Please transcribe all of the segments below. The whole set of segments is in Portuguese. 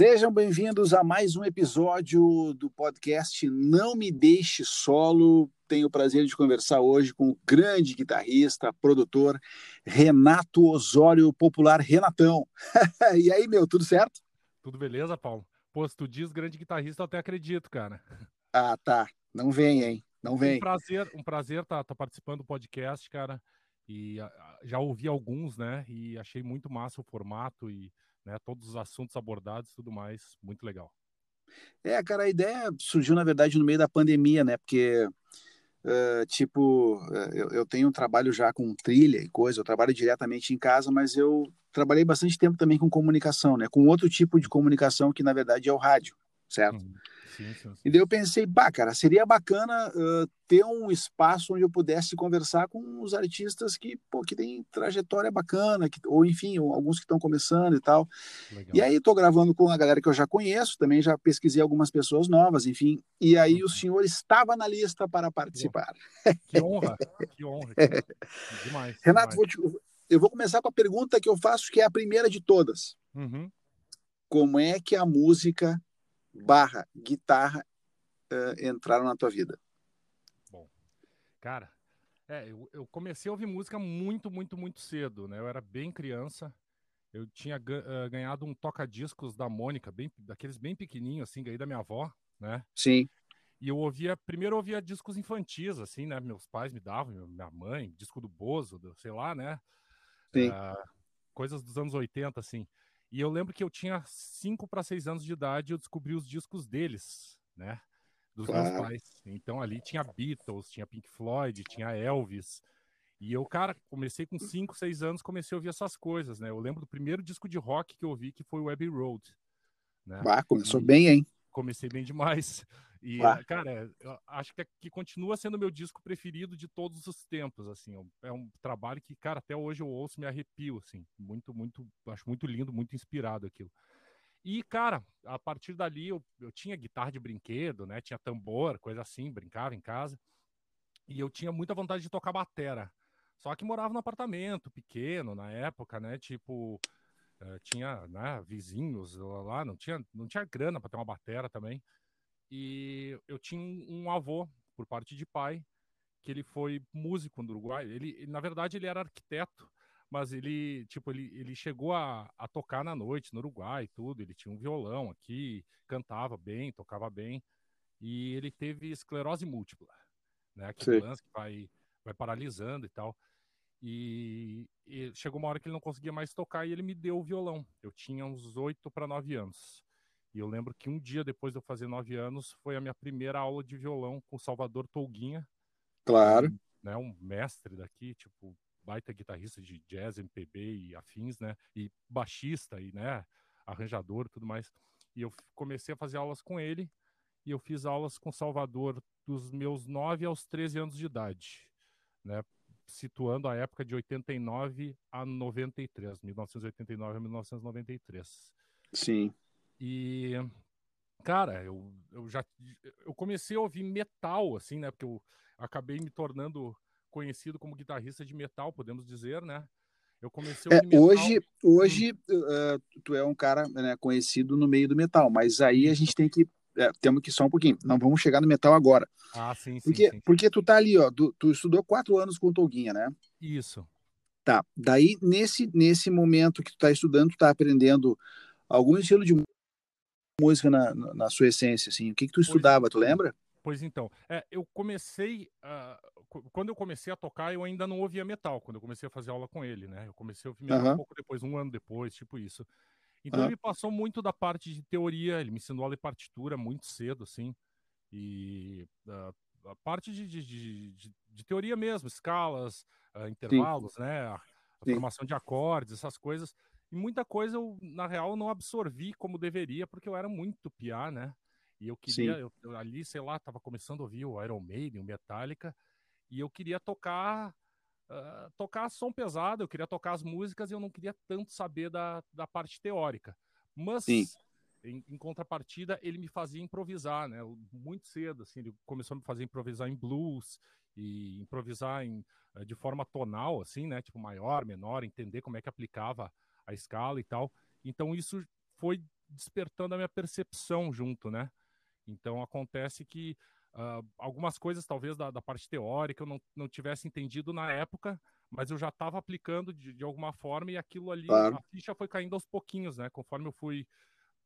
Sejam bem-vindos a mais um episódio do podcast Não Me Deixe Solo. Tenho o prazer de conversar hoje com o grande guitarrista, produtor Renato Osório, popular Renatão. e aí, meu, tudo certo? Tudo beleza, Paulo? Pô, se tu diz grande guitarrista, eu até acredito, cara. Ah, tá. Não vem, hein? Não vem. Um prazer, um prazer estar tá, tá participando do podcast, cara. E a, já ouvi alguns, né? E achei muito massa o formato e né, todos os assuntos abordados, tudo mais, muito legal. É, cara, a ideia surgiu na verdade no meio da pandemia, né? Porque Uh, tipo, eu, eu, tenho um trabalho já com trilha e coisa, eu trabalho diretamente em casa, mas eu trabalhei bastante tempo também com comunicação, né? Com outro tipo de comunicação que na verdade é o rádio, certo? Uhum. Sim, sim, sim. E daí eu pensei, bah, cara, seria bacana uh, ter um espaço onde eu pudesse conversar com os artistas que, pô, que têm trajetória bacana, que, ou enfim, alguns que estão começando e tal. Legal. E aí estou gravando com a galera que eu já conheço, também já pesquisei algumas pessoas novas, enfim. E aí uhum. o senhor estava na lista para participar. Que honra, que honra. Que... Demais. Renato, demais. Vou te, eu vou começar com a pergunta que eu faço, que é a primeira de todas. Uhum. Como é que a música barra guitarra uh, entraram na tua vida? Bom, cara, é, eu, eu, comecei a ouvir música muito, muito, muito cedo, né? Eu era bem criança. Eu tinha uh, ganhado um toca-discos da Mônica, bem, daqueles bem pequenininhos, assim, ganhei da minha avó, né? Sim. E eu ouvia, primeiro eu ouvia discos infantis, assim, né? Meus pais me davam, minha mãe, disco do Bozo, do, sei lá, né? Sim. Uh, coisas dos anos 80, assim. E eu lembro que eu tinha 5 para 6 anos de idade e eu descobri os discos deles, né? Dos claro. meus pais. Então ali tinha Beatles, tinha Pink Floyd, tinha Elvis. E eu, cara, comecei com 5, 6 anos, comecei a ouvir essas coisas, né? Eu lembro do primeiro disco de rock que eu ouvi, que foi o Abbey Road. Né? Ah, começou e bem, hein? Comecei bem demais. E, ah. cara, acho que, é, que continua sendo meu disco preferido de todos os tempos, assim. É um trabalho que, cara, até hoje eu ouço e me arrepio, assim. Muito, muito, acho muito lindo, muito inspirado aquilo. E, cara, a partir dali eu, eu tinha guitarra de brinquedo, né? Tinha tambor, coisa assim, brincava em casa. E eu tinha muita vontade de tocar batera. Só que morava num apartamento pequeno na época, né? Tipo, uh, tinha né, vizinhos lá, não tinha, não tinha grana para ter uma batera também. E eu tinha um avô, por parte de pai, que ele foi músico no Uruguai. Ele, na verdade, ele era arquiteto, mas ele, tipo, ele, ele chegou a, a tocar na noite no Uruguai e tudo. Ele tinha um violão aqui, cantava bem, tocava bem. E ele teve esclerose múltipla, né? Aquele lance que vai, vai paralisando e tal. E, e, chegou uma hora que ele não conseguia mais tocar e ele me deu o violão. Eu tinha uns oito para nove anos. E eu lembro que um dia depois de eu fazer nove anos foi a minha primeira aula de violão com o Salvador Tolguinha. Claro. Um, né, um mestre daqui, tipo, baita guitarrista de jazz, MPB e afins, né? E baixista e, né, arranjador tudo mais. E eu comecei a fazer aulas com ele e eu fiz aulas com Salvador dos meus 9 aos 13 anos de idade, né? Situando a época de 89 a 93, 1989 a 1993. Sim. E, cara, eu, eu já eu comecei a ouvir metal, assim, né? Porque eu acabei me tornando conhecido como guitarrista de metal, podemos dizer, né? Eu comecei a é. Hoje, hoje uh, tu é um cara né, conhecido no meio do metal, mas aí a gente tem que é, temos que só um pouquinho. Não vamos chegar no metal agora. Ah, sim, sim. Porque, sim. porque tu tá ali, ó. Tu, tu estudou quatro anos com o Tolguinha, né? Isso. Tá. Daí, nesse, nesse momento que tu tá estudando, tu tá aprendendo algum estilo de música na, na sua essência, assim? O que, que tu estudava, tu lembra? Pois então, é, eu comecei, uh, quando eu comecei a tocar, eu ainda não ouvia metal, quando eu comecei a fazer aula com ele, né? Eu comecei a ouvir metal uhum. um pouco depois, um ano depois, tipo isso. Então uhum. ele me passou muito da parte de teoria, ele me ensinou a ler partitura muito cedo, assim, e uh, a parte de, de, de, de, teoria mesmo, escalas, uh, intervalos, Sim. né? A, a formação de acordes, essas coisas. E muita coisa eu, na real, não absorvi como deveria, porque eu era muito piá, né? E eu queria, eu, eu, ali, sei lá, tava começando a ouvir o Iron Maiden, o Metallica, e eu queria tocar uh, tocar som pesado, eu queria tocar as músicas e eu não queria tanto saber da, da parte teórica. Mas, em, em, contrapartida, ele me fazia improvisar, né? Muito cedo, assim, ele começou a me fazer improvisar em blues e improvisar em, uh, de forma tonal, assim, né? Tipo, maior, menor, entender como é que aplicava a escala e tal. Então isso foi despertando a minha percepção junto, né? Então acontece que uh, algumas coisas, talvez da, da, parte teórica, eu não, não tivesse entendido na época, mas eu já estava aplicando de, de, alguma forma e aquilo ali, claro. a ficha foi caindo aos pouquinhos, né? Conforme eu fui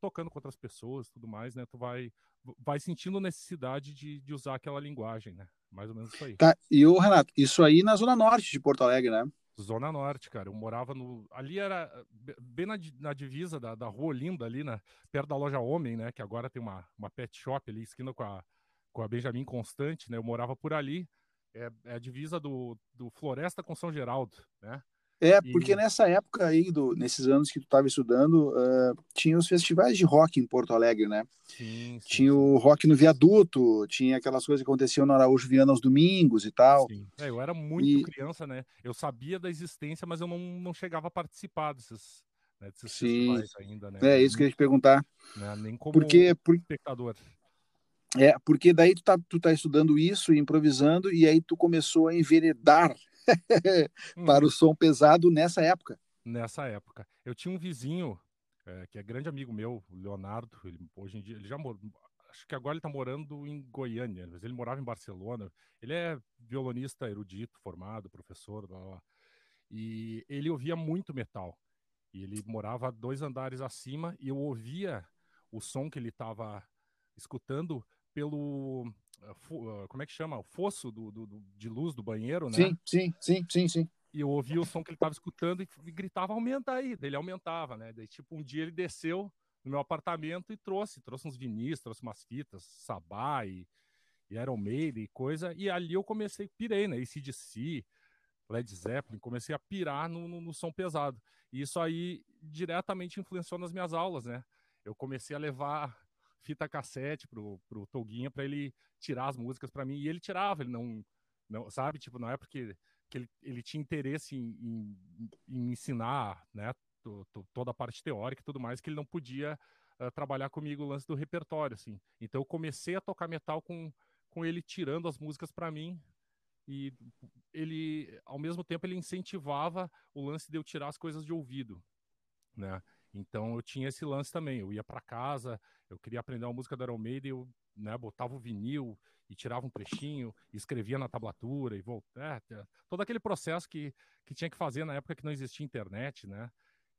tocando com outras pessoas tudo mais, né? Tu vai, vai sentindo necessidade de, de usar aquela linguagem, né? Mais ou menos isso aí. Tá, e o Renato, isso aí na zona norte de Porto Alegre, né? Zona Norte, cara. Eu morava no. Ali era bem na, na divisa da, da Rua Olinda, ali, na, perto da loja Homem, né? Que agora tem uma, uma pet shop ali, esquina com a, com a Benjamin Constante, né? Eu morava por ali. É, é a divisa do, do Floresta com São Geraldo, né? É, porque e... nessa época aí, do, nesses anos que tu estava estudando, uh, tinha os festivais de rock em Porto Alegre, né? Sim, sim, tinha sim. o rock no viaduto, tinha aquelas coisas que aconteciam no Araújo Viana aos domingos e tal. Sim. É, eu era muito e... criança, né? Eu sabia da existência, mas eu não, não chegava a participar desses, né, desses sim. festivais ainda, né? É, isso que eu ia te perguntar. Né? Nem como porque, por... espectador. É, porque daí tu tá, tu tá estudando isso, improvisando, e aí tu começou a enveredar para o uhum. som pesado nessa época. Nessa época. Eu tinha um vizinho, é, que é grande amigo meu, o Leonardo, ele, hoje em dia, ele já morou, acho que agora ele está morando em Goiânia, mas ele morava em Barcelona. Ele é violonista erudito, formado, professor, blá, blá. e ele ouvia muito metal. E ele morava dois andares acima e eu ouvia o som que ele estava escutando pelo como é que chama? O fosso do, do, do, de luz do banheiro, né? Sim, sim, sim, sim, sim. E eu ouvi o som que ele estava escutando e, e, gritava, aumenta aí. Daí ele aumentava, né? Daí, tipo, um dia ele desceu no meu apartamento e trouxe, trouxe uns vinis, trouxe umas fitas, Sabá e, e Iron Maiden e coisa. E ali eu comecei, pirei, né? ACDC, Led Zeppelin, comecei a pirar no, no, no som pesado. E isso aí diretamente influenciou nas minhas aulas, né? Eu comecei a levar fita cassete pro, pro Toguinha para ele tirar as músicas para mim. E ele tirava, ele não, não sabe? Tipo, não é porque que ele, ele tinha interesse em, em, em ensinar, né? toda a parte teórica e tudo mais, que ele não podia uh, trabalhar comigo o lance do repertório, assim. Então eu comecei a tocar metal com, com ele tirando as músicas para mim e ele, ao mesmo tempo, ele incentivava o lance de eu tirar as coisas de ouvido, né? Então eu tinha esse lance também. Eu ia para casa, eu queria aprender uma música da Iron Maiden, eu né, botava o vinil e tirava um trechinho, escrevia na tablatura e voltava. É, todo aquele processo que, que tinha que fazer na época que não existia internet, né?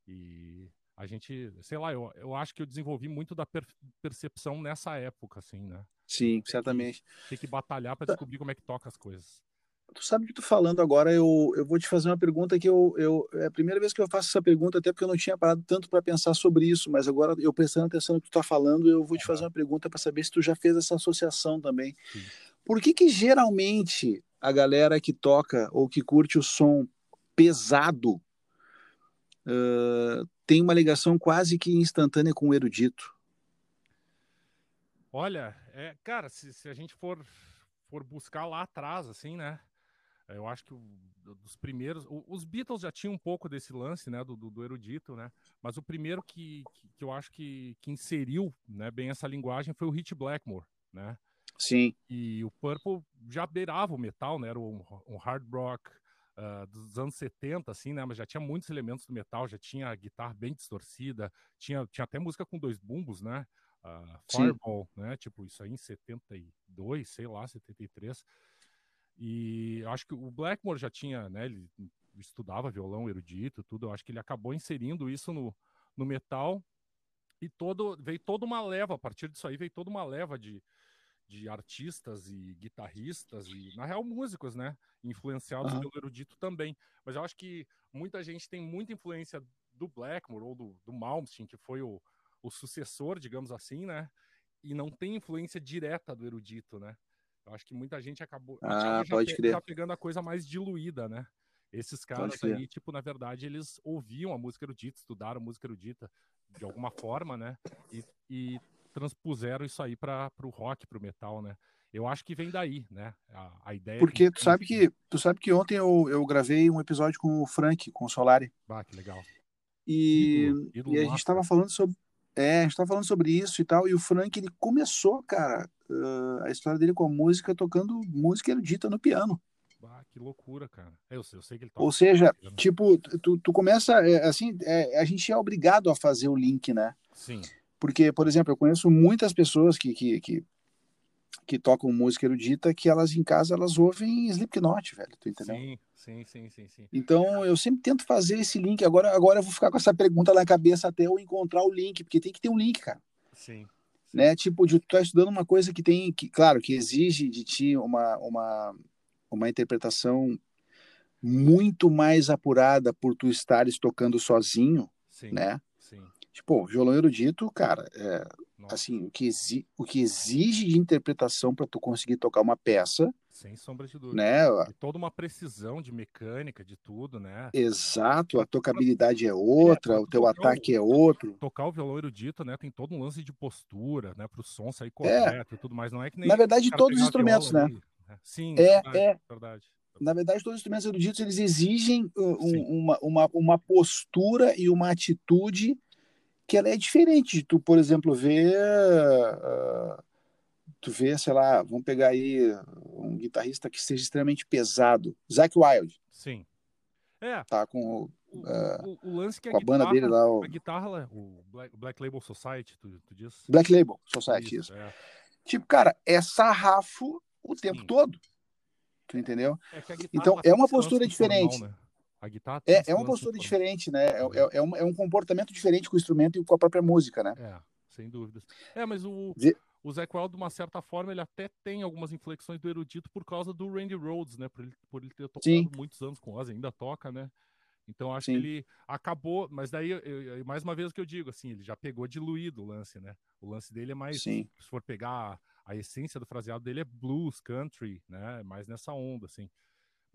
E a gente, sei lá, eu, eu acho que eu desenvolvi muito da per, percepção nessa época, assim, né? Sim, tem certamente. Que, tem que batalhar para descobrir como é que toca as coisas. Tu sabe que tu falando agora, eu, eu vou te fazer uma pergunta que eu, eu é a primeira vez que eu faço essa pergunta, até porque eu não tinha parado tanto para pensar sobre isso, mas agora eu prestando atenção no que tu está falando, eu vou te fazer uma pergunta para saber se tu já fez essa associação também. Sim. Por que que geralmente a galera que toca ou que curte o som pesado uh, tem uma ligação quase que instantânea com o erudito? Olha, é, cara, se, se a gente for for buscar lá atrás, assim, né? Eu acho que o, dos primeiros. Os Beatles já tinham um pouco desse lance, né? Do, do, do erudito, né? Mas o primeiro que, que, que, eu acho que, que inseriu né, bem essa linguagem foi o Hit Blackmore, né? Sim. E o Purple já beirava o metal, né? Era um, um hard rock uh, dos anos 70, assim, né? Mas já tinha muitos elementos do metal, já tinha a guitarra bem distorcida, tinha, tinha até música com dois bumbos, né? Uh, Fireball, Sim. né? Tipo, isso aí em 72, sei lá, 73. E acho que o Blackmore já tinha, né? Ele estudava violão erudito, tudo. Eu acho que ele acabou inserindo isso no, no metal e todo veio toda uma leva. A partir disso aí veio toda uma leva de, de artistas e guitarristas e na real músicos, né? Influenciados uhum. pelo erudito também. Mas eu acho que muita gente tem muita influência do Blackmore ou do, do Malmsteen, que foi o, o sucessor, digamos assim, né? E não tem influência direta do erudito, né? Eu acho que muita gente acabou, ah, pode já, crer. já pegando a coisa mais diluída, né? Esses caras aí, tipo, na verdade, eles ouviam a música erudita, estudaram a música erudita de alguma forma, né? E, e transpuseram isso aí para o rock, para o metal, né? Eu acho que vem daí, né? A, a ideia. Porque tu sabe que tu sabe que ontem eu, eu gravei um episódio com o Frank, com o Solari. Ah, que legal. E, ídolo, ídolo e a gente estava falando sobre é, a gente estava falando sobre isso e tal, e o Frank ele começou, cara, uh, a história dele com a música tocando música erudita no piano. Ah, que loucura, cara. Eu, eu sei que ele toca. Ou seja, tipo, tu, tu começa, é, assim, é, a gente é obrigado a fazer o link, né? Sim. Porque, por exemplo, eu conheço muitas pessoas que, que, que, que tocam música erudita que elas em casa elas ouvem Slipknot, velho, tu entendeu? Sim, sim, sim, sim, sim. Então eu sempre tento fazer esse link. Agora, agora eu vou ficar com essa pergunta na cabeça até eu encontrar o link, porque tem que ter um link, cara. Sim. Né? Tipo, de tu tá estudando uma coisa que tem, que, claro, que exige de ti uma, uma, uma interpretação muito mais apurada por tu estares tocando sozinho, sim, né? Sim. Tipo, violão erudito, cara, é, assim, o que, exi o que exige de interpretação para tu conseguir tocar uma peça. Sem sombra de dúvida. Né? E toda uma precisão de mecânica, de tudo, né? Exato, a tocabilidade é outra, é, o teu ataque o, é outro. Tocar o violão erudito, né? Tem todo um lance de postura, né? Para o som sair correto é. e tudo mais. Não é que nem. Na verdade, todos os instrumentos, né? Ali, né? Sim, é, verdade, é. verdade. Na verdade, todos os instrumentos eruditos eles exigem um, uma, uma, uma postura e uma atitude que ela é diferente de tu, por exemplo, ver uh, tu vê, sei lá, vamos pegar aí um guitarrista que seja extremamente pesado, Zack Wild. Sim. É. Tá com o, uh, o, o lance que a, a banda guitarra, dele lá, o... a guitarra, o Black, Black Label Society, tu, tu diz? Black Label Society, isso. isso. É. Tipo, cara, é sarrafo o tempo Sim. todo. Tu entendeu? É então é uma postura diferente. Formal, né? A guitarra é, é uma postura diferente, né? É, é, é, um, é um comportamento diferente com o instrumento e com a própria música, né? É, sem dúvidas. É, mas o, o Zé de uma certa forma, ele até tem algumas inflexões do erudito por causa do Randy Rhodes, né? Por ele, por ele ter tocado Sim. muitos anos com Ozzy, ainda toca, né? Então acho Sim. que ele acabou, mas daí eu, eu, mais uma vez o que eu digo, assim, ele já pegou diluído o lance, né? O lance dele é mais, Sim. se for pegar a, a essência do fraseado dele é blues, country, né? Mais nessa onda, assim.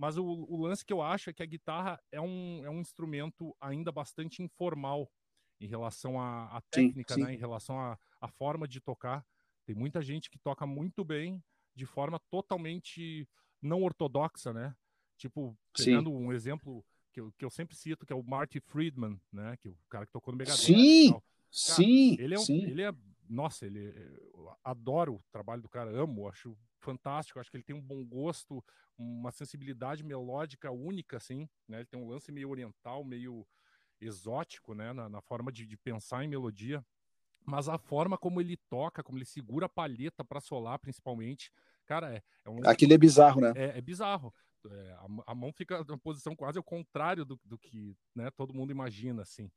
Mas o, o, lance que eu acho é que a guitarra é um, é um instrumento ainda bastante informal em relação à, à técnica, sim, sim. né? Em relação à, à forma de tocar. Tem muita gente que toca muito bem de forma totalmente não ortodoxa, né? Tipo, pegando sim. um exemplo que eu, que eu sempre cito, que é o Marty Friedman, né? Que é o cara que tocou no Megadeth. Sim, Cara, sim, ele é, um, sim. ele é, nossa, ele, eu adoro o trabalho do cara, amo, acho fantástico, acho que ele tem um bom gosto, uma sensibilidade melódica única, assim, né? Ele tem um lance meio oriental, meio exótico, né? Na, na forma de, de, pensar em melodia, mas a forma como ele toca, como ele segura a palheta para solar, principalmente, cara, é, é um... Aquilo é bizarro, né? É, é bizarro. É, a, a, mão fica na posição quase ao contrário do, do que né, todo mundo imagina, assim.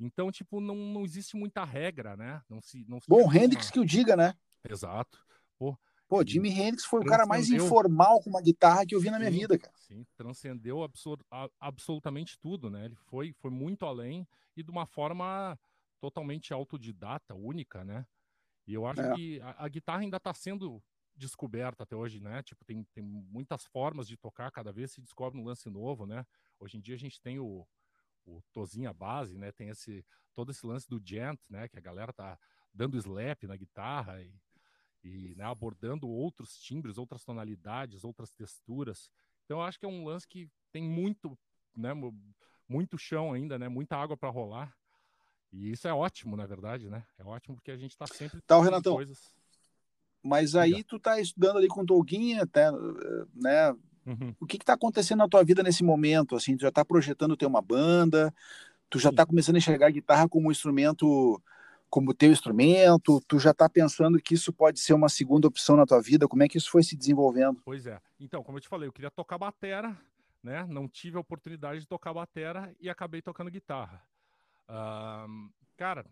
Então, tipo, não, não existe muita regra, né? Não se, não se Bom, Hendrix uma... que o diga, né? Exato. Pô, Pô, Jimi Hendrix foi o cara mais informal com uma guitarra que eu vi na minha sim, vida, cara. Sim, transcendeu absur... absolutamente tudo, né? Ele foi, foi muito além e de uma forma totalmente autodidata, única, né? E eu acho É. que a, a guitarra ainda está sendo descoberta até hoje, né? Tipo, tem, tem muitas formas de tocar, cada vez se descobre um lance novo, né? Hoje em dia a gente tem o, o Tozinha Base, né? Tem esse, todo esse lance do gent, né? Que a galera tá dando slap na guitarra e, e né, abordando outros timbres, outras tonalidades, outras texturas. Então eu acho que é um lance que tem muito, né? mu- Muito chão ainda, né? Muita água para rolar. E isso é ótimo, na verdade, né? É ótimo porque a gente está sempre Tá, Renatão. coisas. Mas aí tu tá estudando ali com o Tolguinha, até, né? Uhum. O que que tá acontecendo na tua vida nesse momento? Assim, tu já tá projetando ter uma banda, tu já Sim. tá começando a enxergar a guitarra como um instrumento, como teu instrumento, tu já tá pensando que isso pode ser uma segunda opção na tua vida, como é que isso foi se desenvolvendo? Pois é. Então, como eu te falei, eu queria tocar batera, né? Não tive a oportunidade de tocar batera e acabei tocando guitarra. Ahn, cara,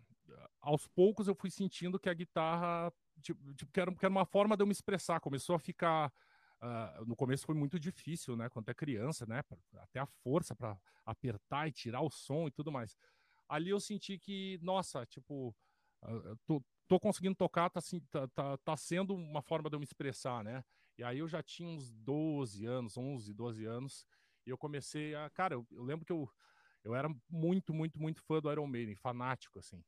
aos poucos eu fui sentindo que a guitarra, tipo, tipo, que, era, que era uma forma de eu me expressar. Começou a ficar. Ah, no começo foi muito difícil, né? Quando é criança, né? Até a força para apertar e tirar o som e tudo mais. Ali eu senti que, nossa, tipo, eu tô, tô conseguindo tocar, tá, tá, tá, tá sendo uma forma de eu me expressar, né? E aí eu já tinha uns 12 anos, 11, 12 anos, e eu comecei a. Cara, eu, eu lembro que eu, eu era muito, muito, muito fã do Iron Maiden, fanático, assim.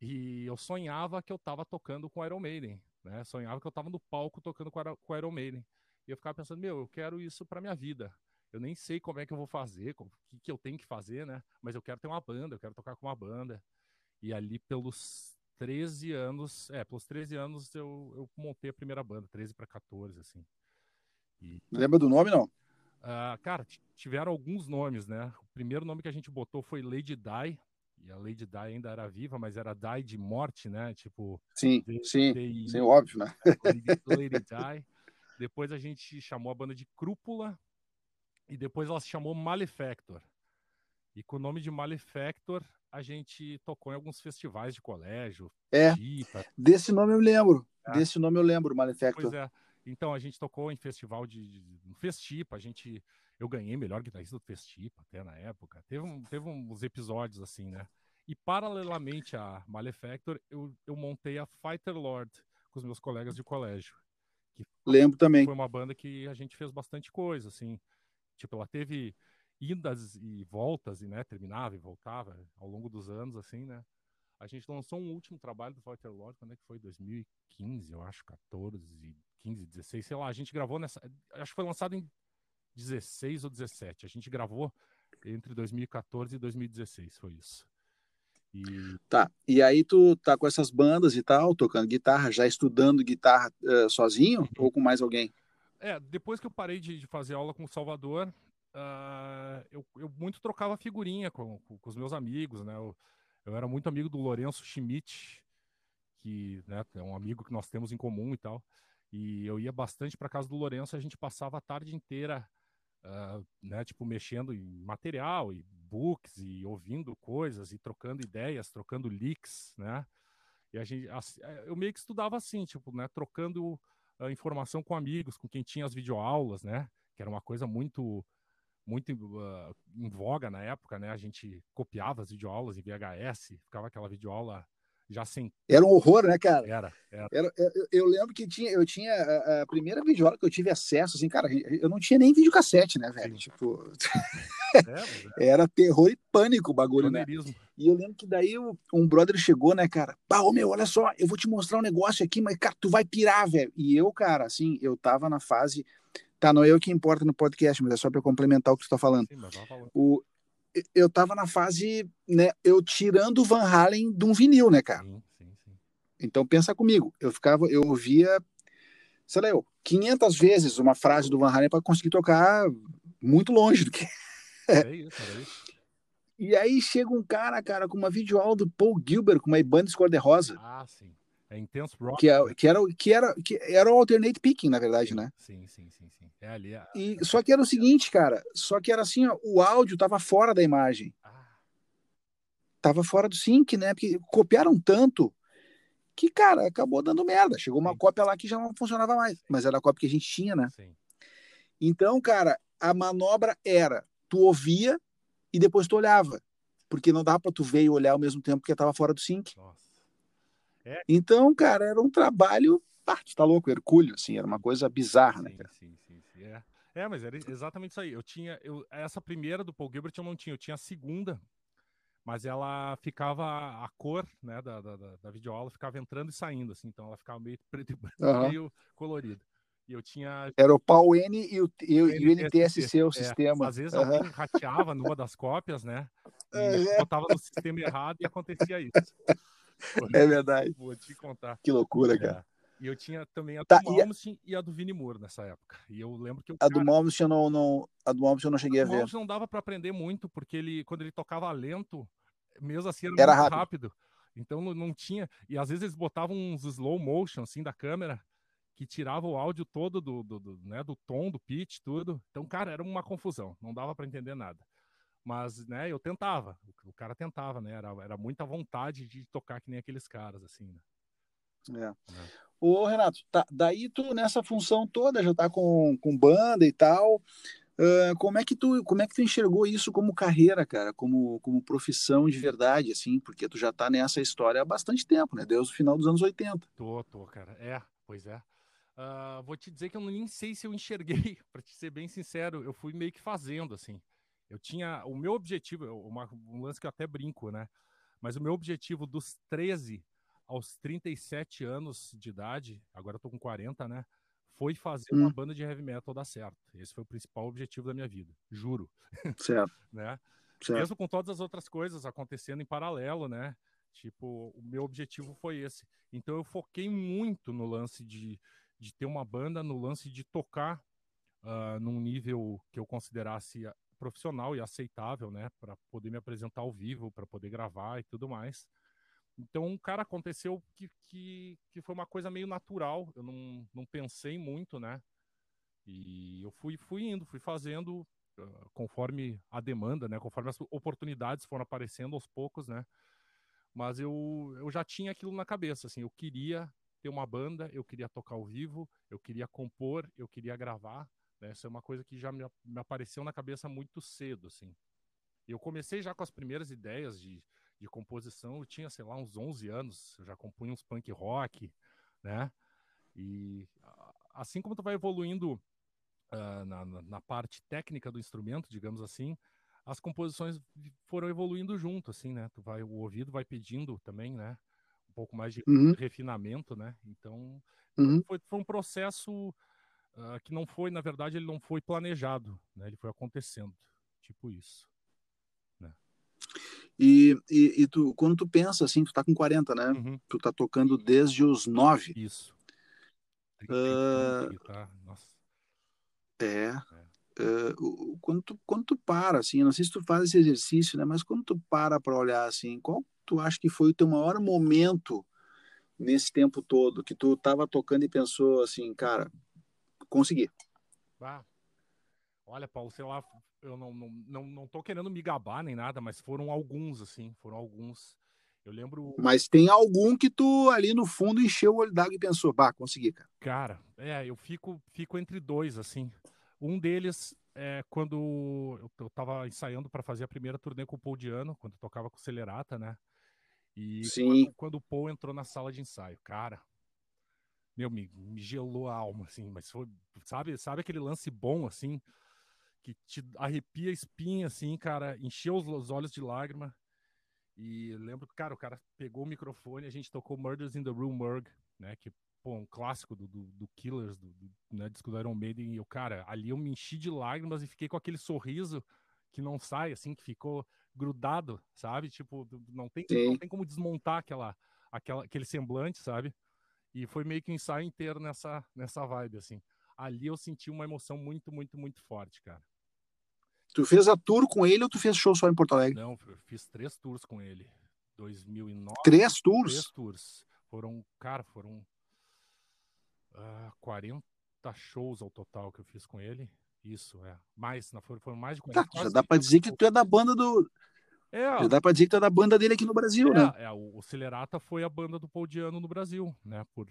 E eu sonhava que eu tava tocando com o Iron Maiden, né? Sonhava que eu tava no palco tocando com o Iron Maiden. E eu ficava pensando, meu, eu quero isso pra minha vida. Eu nem sei como é que eu vou fazer, o que, que eu tenho que fazer, né? Mas eu quero ter uma banda, eu quero tocar com uma banda. E ali pelos 13 anos, é, pelos 13 anos eu, eu montei a primeira banda, 13 para 14, assim. E, Lembra do nome, não? ah, cara, tiveram alguns nomes, né? O primeiro nome que a gente botou foi Lady Di, e a Lady Di ainda era viva, mas era Di de morte, né? Tipo. Sim, sim, sim, óbvio, né? Lady Di. Depois a gente chamou a banda de Crúpula e depois ela se chamou Malefactor. E com o nome de Malefactor, a gente tocou em alguns festivais de colégio. É. Desse nome eu lembro. É. Desse nome eu lembro, Malefactor. Pois é. Então a gente tocou em festival de, de no Festipa, a gente eu ganhei melhor guitarrista do Festipa até na época. Teve, um, teve uns episódios assim, né? E paralelamente a Malefactor, eu, eu montei a Fighter Lord com os meus colegas de colégio. Que Lembro também. Foi uma banda que a gente fez bastante coisa, assim. Tipo, ela teve idas e voltas, e né, terminava e voltava ao longo dos anos, assim, né? A gente lançou um último trabalho do Fighter Lord, quando é que foi? 2015, eu acho, 14, 15, 16, sei lá. A gente gravou nessa. Acho que foi lançado em 16 ou 17. A gente gravou entre 2014 e 2016, foi isso. E... Tá, e aí tu tá com essas bandas e tal, tocando guitarra, já estudando guitarra uh, sozinho uhum. ou com mais alguém? É, depois que eu parei de, de fazer aula com o Salvador, uh, eu, eu, muito trocava figurinha com, com, com os meus amigos, né? Eu, eu, era muito amigo do Lourenço Schmidt, que né, é um amigo que nós temos em comum e tal. E eu ia bastante para casa do Lourenço, a gente passava a tarde inteira uh, né, tipo, mexendo em material e books e ouvindo coisas e trocando ideias, trocando leaks, né? E a gente, eh, eu meio que estudava assim, tipo, né, trocando uh, informação com amigos, com quem tinha as videoaulas, né? Que era uma coisa muito muito uh, em voga na época, né? A gente copiava as videoaulas em VHS, ficava aquela videoaula já sem. Era um horror, né, cara? Era. era. era eu, eu, lembro que tinha, eu tinha a, a primeira videoaula que eu tive acesso, assim, cara, eu não tinha nem videocassete, né, velho? Sim. Tipo. É, é. era terror e pânico o bagulho, né? E eu lembro que daí um brother chegou, né, cara? Pá, ô meu, olha só, eu vou te mostrar um negócio aqui, mas, cara, tu vai pirar, velho. E eu, cara, assim, eu tava na fase. Tá, não é eu que importa no podcast, mas é só para complementar o que tu tá falando. Sim, o, eu tava na fase, né, eu tirando o Van Halen de um vinil, né, cara? Sim, sim, sim. Então pensa comigo, eu ficava, eu ouvia, sei lá, eu, 500 vezes uma frase do Van Halen para conseguir tocar muito longe do que. É isso, é isso. E aí chega um cara, cara, com uma videoaula do Paul Gilbert, com uma Ibanez cor-de-rosa. Ah, sim. É intenso rock. Que, é, que, era, que, era, que era o alternate picking, na verdade, né? Sim, sim, sim, sim. É ali. A... E, só que era o seguinte, cara. Só que era assim, ó, o áudio tava fora da imagem. Ah. Tava fora do sync, né? Porque copiaram tanto que, cara, acabou dando merda. Chegou uma sim. cópia lá que já não funcionava mais. Mas era a cópia que a gente tinha, né? Sim. Então, cara, a manobra era: tu ouvia e depois tu olhava. Porque não dá para tu ver e olhar ao mesmo tempo porque tava fora do sync. Nossa. É. Então, cara, era um trabalho. Ah, tu tá louco, Hercúleo, assim, era uma coisa bizarra, né, cara? Sim, sim, sim. É. é, mas era exatamente isso aí. Eu tinha. Eu, essa primeira do Paul Gilbert eu não tinha, eu tinha a segunda, mas ela ficava. A cor né, da, da, da videoaula ficava entrando e saindo, assim, então ela ficava meio preto e uhum. meio colorida. E eu tinha. Era o pau N e o, e o, NTSC, o é, sistema. Às vezes uhum. alguém rateava numa das cópias, né? E uhum. botava no sistema errado e acontecia isso. É verdade. Vou te contar. Que loucura, cara. É. E eu tinha também a tá, do Malmsteen e, a... e a do Vini Moore nessa época. E eu lembro que eu, a do Malmsteen eu não, não, a do Malmsteen eu não cheguei a, a ver. não dava para aprender muito porque ele quando ele tocava lento, mesmo assim era, era muito rápido. rápido. Então não, não, tinha, e às vezes eles botavam uns slow motion assim da câmera que tirava o áudio todo do, do, do, né, do tom, do pitch, tudo. Então, cara, era uma confusão, não dava para entender nada. Mas, né, eu tentava. O, cara tentava, né? Era, era muita vontade de tocar que nem aqueles caras, assim, né? É. é. Ô, Renato, tá, daí tu nessa função toda já tá com, com banda e tal. Uh, como é que tu como é que tu enxergou isso como carreira, cara, como, como profissão de verdade, assim, porque tu já tá nessa história há bastante tempo, né? Desde o final dos anos 80. Tô, tô, cara. É, pois é. Uh, vou te dizer que eu nem sei se eu enxerguei, para te ser bem sincero, eu fui meio que fazendo, assim. Eu tinha. O meu objetivo, uma, um lance que eu até brinco, né? Mas o meu objetivo dos 13 aos 37 anos de idade, agora eu tô com 40, né? Foi fazer hum. uma banda de heavy metal dar certo. Esse foi o principal objetivo da minha vida, juro. Certo. né? Certo. Mesmo com todas as outras coisas acontecendo em paralelo, né? Tipo, o meu objetivo foi esse. Então eu foquei muito no lance de, de ter uma banda, no lance de tocar uh, num nível que eu considerasse profissional e aceitável, né, para poder me apresentar ao vivo, para poder gravar e tudo mais. Então, cara, aconteceu que, que, que foi uma coisa meio natural, eu não, não pensei muito, né? E eu fui, fui indo, fui fazendo uh, conforme a demanda, né? Conforme as oportunidades foram aparecendo aos poucos, né? Mas eu, eu já tinha aquilo na cabeça, assim, eu queria ter uma banda, eu queria tocar ao vivo, eu queria compor, eu queria gravar? Essa é uma coisa que já me, me apareceu na cabeça muito cedo, assim. Eu comecei já com as primeiras ideias de, de composição, eu tinha, sei lá, uns 11 anos, eu já compunha uns punk rock, né? E assim como tu vai evoluindo uh, na, na, parte técnica do instrumento, digamos assim, as composições foram evoluindo junto, assim, né? Tu vai, o ouvido vai pedindo também, né? Um pouco mais de uhum. refinamento, né? Então, uhum. foi, foi, um processo uh, que não foi, na verdade, ele não foi planejado, né? Ele foi acontecendo, tipo isso. E, e, e, tu, quando tu pensa assim, tu tá com 40, né? Uhum. Tu tá tocando desde os 9. Isso. Uh, tá? É. é. Uh, quando, tu, quando tu para, assim, não sei se tu faz esse exercício, né? Mas quando tu para para olhar, assim, qual tu acha que foi o teu maior momento nesse tempo todo que tu tava tocando e pensou assim, cara, consegui? Ah, olha, Paulo, sei lá, eu não, não, não, não tô querendo me gabar nem nada, mas foram alguns, assim, foram alguns. Eu lembro. Mas tem algum que tu ali no fundo encheu o olho d'água e pensou, bah, consegui, cara. Cara, é, eu fico, fico entre dois, assim. Um deles é quando eu, eu tava ensaiando para fazer a primeira turnê com o Paul Diano, quando tocava com o Celerata, né? E Sim. Quando, quando o Paul entrou na sala de ensaio, cara, meu, me, me gelou a alma, assim, mas foi, sabe, sabe aquele lance bom, assim, que te arrepia a espinha, assim, cara, encheu os olhos de lágrima. E lembro que, cara, o cara pegou o microfone, a gente tocou Murders in the Real Murg, né? Que, pô, um clássico do, do, do Killers, do, do né, disco do Iron Maiden. E eu, cara, ali eu me enchi de lágrimas e fiquei com aquele sorriso que não sai, assim, que ficou grudado, sabe? Tipo, não tem, não tem como desmontar aquela, aquela, aquele semblante, sabe? E foi meio que um ensaio inteiro nessa, nessa vibe, assim. Ali eu senti uma emoção muito, muito, muito forte, cara. Tu fez a tour com ele ou tu fez show só em Porto Alegre? Não, eu fiz três tours com ele. 2009. Três tours? Três tours. Foram, cara, foram uh, ah, 40 shows ao total que eu fiz com ele. Isso, é. Mais, foram, foram mais de 40. Tá, já dá pra dizer que tu é da banda do. É, já dá pra dizer que é da banda dele aqui no Brasil, é, né? É, o Celerata foi a banda do Paul Diano no Brasil, né? Por,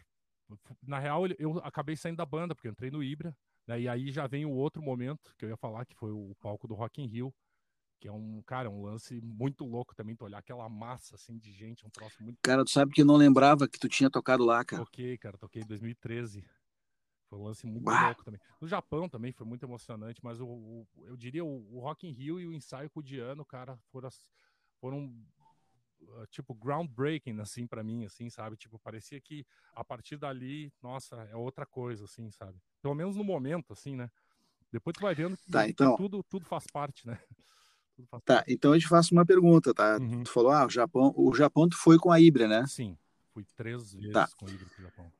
na real, eu acabei saindo da banda, porque eu entrei no Ibra. Né? E aí já vem o outro momento que eu ia falar, que foi o palco do Rock in Rio, que é um, cara, um lance muito louco também, tu olhar aquela massa, assim, de gente, um troço muito... Cara, tu sabe que eu não lembrava que tu tinha tocado lá, cara. Toquei, cara, toquei em 2013. Foi um lance muito louco também. No Japão também foi muito emocionante, mas o, o eu diria o, o, Rock in Rio e o ensaio com o Diano, cara, foram, foram uh, tipo groundbreaking assim para mim assim sabe tipo parecia que a partir dali nossa é outra coisa assim sabe pelo menos no momento, assim, né? Depois tu vai vendo que, tá, então... tudo, tudo faz parte, né? Faz tá, parte. então eu te faço uma pergunta, tá? Uhum. Tu falou, ah, o Japão, o Japão tu foi com a Ibra, né? Sim, fui três vezes tá. com a Ibra pro Japão.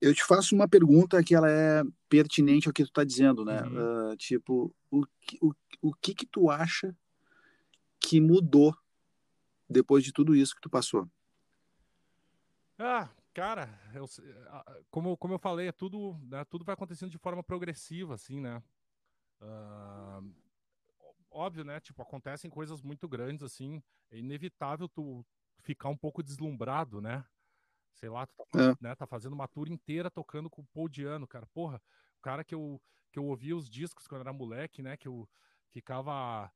Eu te faço uma pergunta que ela é pertinente ao que tu tá dizendo, né? Uhum. Uh, tipo, o, o, o que que tu acha que mudou depois de tudo isso que tu passou? Ah, Cara, eu, como, como eu falei, é tudo, né, tudo vai acontecendo de forma progressiva, assim, né? Uh, óbvio, né? Tipo, acontecem coisas muito grandes, assim, é inevitável tu ficar um pouco deslumbrado, né? Sei lá, tu tá, é. né, tá fazendo uma tour inteira tocando com o Paul Diano, cara. Porra, o cara que eu, que eu ouvia os discos quando era moleque, né? Que eu ficava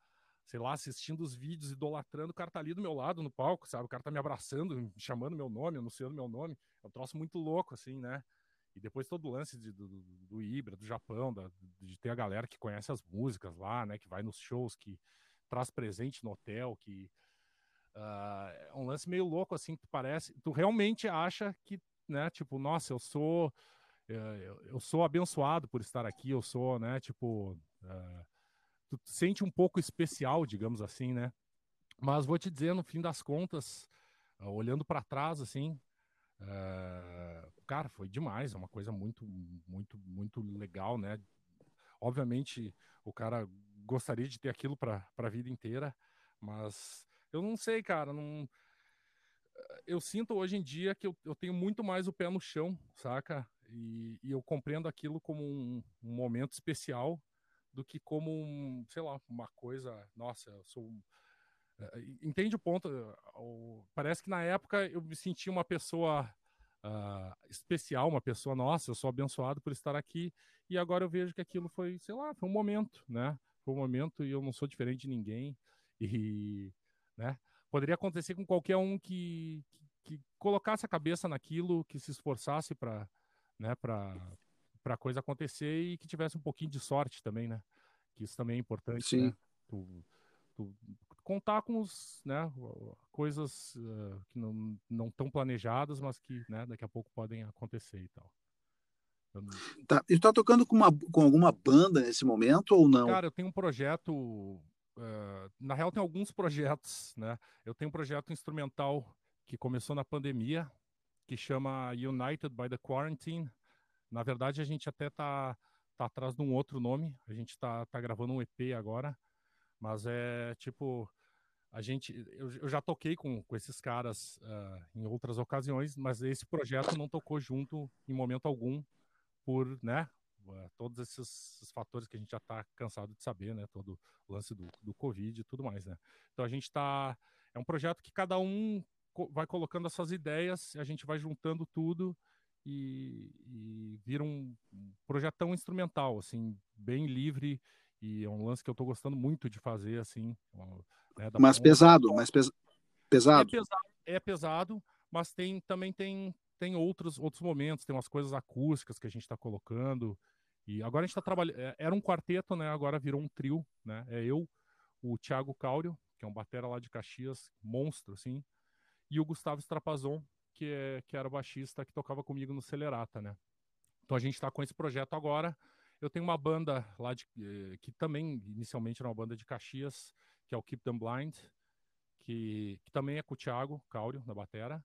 sei lá, assistindo os vídeos, idolatrando, o cara tá ali do meu lado no palco, sabe? O cara tá me abraçando, chamando meu nome, anunciando meu nome. É um troço muito louco, assim, né? E depois todo o lance de, do, do Ibra, do Japão, da, de ter a galera que conhece as músicas lá, né? Que vai nos shows, que traz presente no hotel, que... Uh, é um lance meio louco, assim, que tu parece... Tu realmente acha que, né? Tipo, nossa, eu sou... Eu, eu sou abençoado por estar aqui, eu sou, né? Tipo... Uh, tu sente um pouco especial, digamos assim, né? Mas vou te dizer, no fim das contas, uh, olhando para trás, assim, uh, cara, foi demais, é uma coisa muito, muito, muito legal, né? obviamente, o cara gostaria de ter aquilo para a vida inteira, mas eu não sei, cara, não eu sinto hoje em dia que eu, eu tenho muito mais o pé no chão, saca? E, e eu compreendo aquilo como um, um, momento especial do que como, um, sei lá, uma coisa. Nossa, eu sou. Eh, entende o ponto? Parece que na época eu me sentia uma pessoa uh, especial, uma pessoa, nossa, eu sou abençoado por estar aqui. E agora eu vejo que aquilo foi, sei lá, foi um momento, né? Foi um momento e eu não sou diferente de ninguém. E, né? Poderia acontecer com qualquer um que, que, que colocasse a cabeça naquilo, que se esforçasse para né, a coisa acontecer e que tivesse um pouquinho de sorte também, né? Que isso também é importante, Sim. né? Tu, tu, contar com os, né, coisas uh, que não não tão planejadas, mas que, né, daqui a pouco podem acontecer e tal. Eu... Tá. E tu tá tocando com, uma, com alguma banda nesse momento ou não? Cara, eu tenho um projeto. Na real, tem alguns projetos, né? Eu tenho um projeto instrumental que começou na pandemia, que chama United by the Quarantine. Na verdade, a gente até tá, tá atrás de um outro nome. A gente tá, tá gravando um EP agora, mas é tipo a gente eu, eu já toquei com, com esses caras uh, em outras ocasiões, mas esse projeto não tocou junto em momento algum por, né, todos esses, esses, fatores que a gente já está cansado de saber, né, todo o lance do, do Covid e tudo mais, né. Então a gente está é um projeto que cada um vai colocando as suas ideias, a gente vai juntando tudo e, e vira um projetão instrumental, assim, bem livre e é um lance que eu estou gostando muito de fazer, assim. Né, mais pesado, mais pes pesado. É pesado, é pesado, mas tem também tem tem outros outros momentos, tem umas coisas acústicas que a gente está colocando e agora a gente está trabalhando. É, era um quarteto, né? Agora virou um trio, né? É eu, o Thiago Cáurio, que é um batera lá de Caxias, monstro, assim e o Gustavo Strapazon, que, é, que era o baixista que tocava comigo no Celerata, né? Então a gente está com esse projeto agora. Eu tenho uma banda lá de, eh, que também inicialmente era uma banda de Caxias, que é o Keep Them Blind, que, que também é com o Thiago Cáurio na batera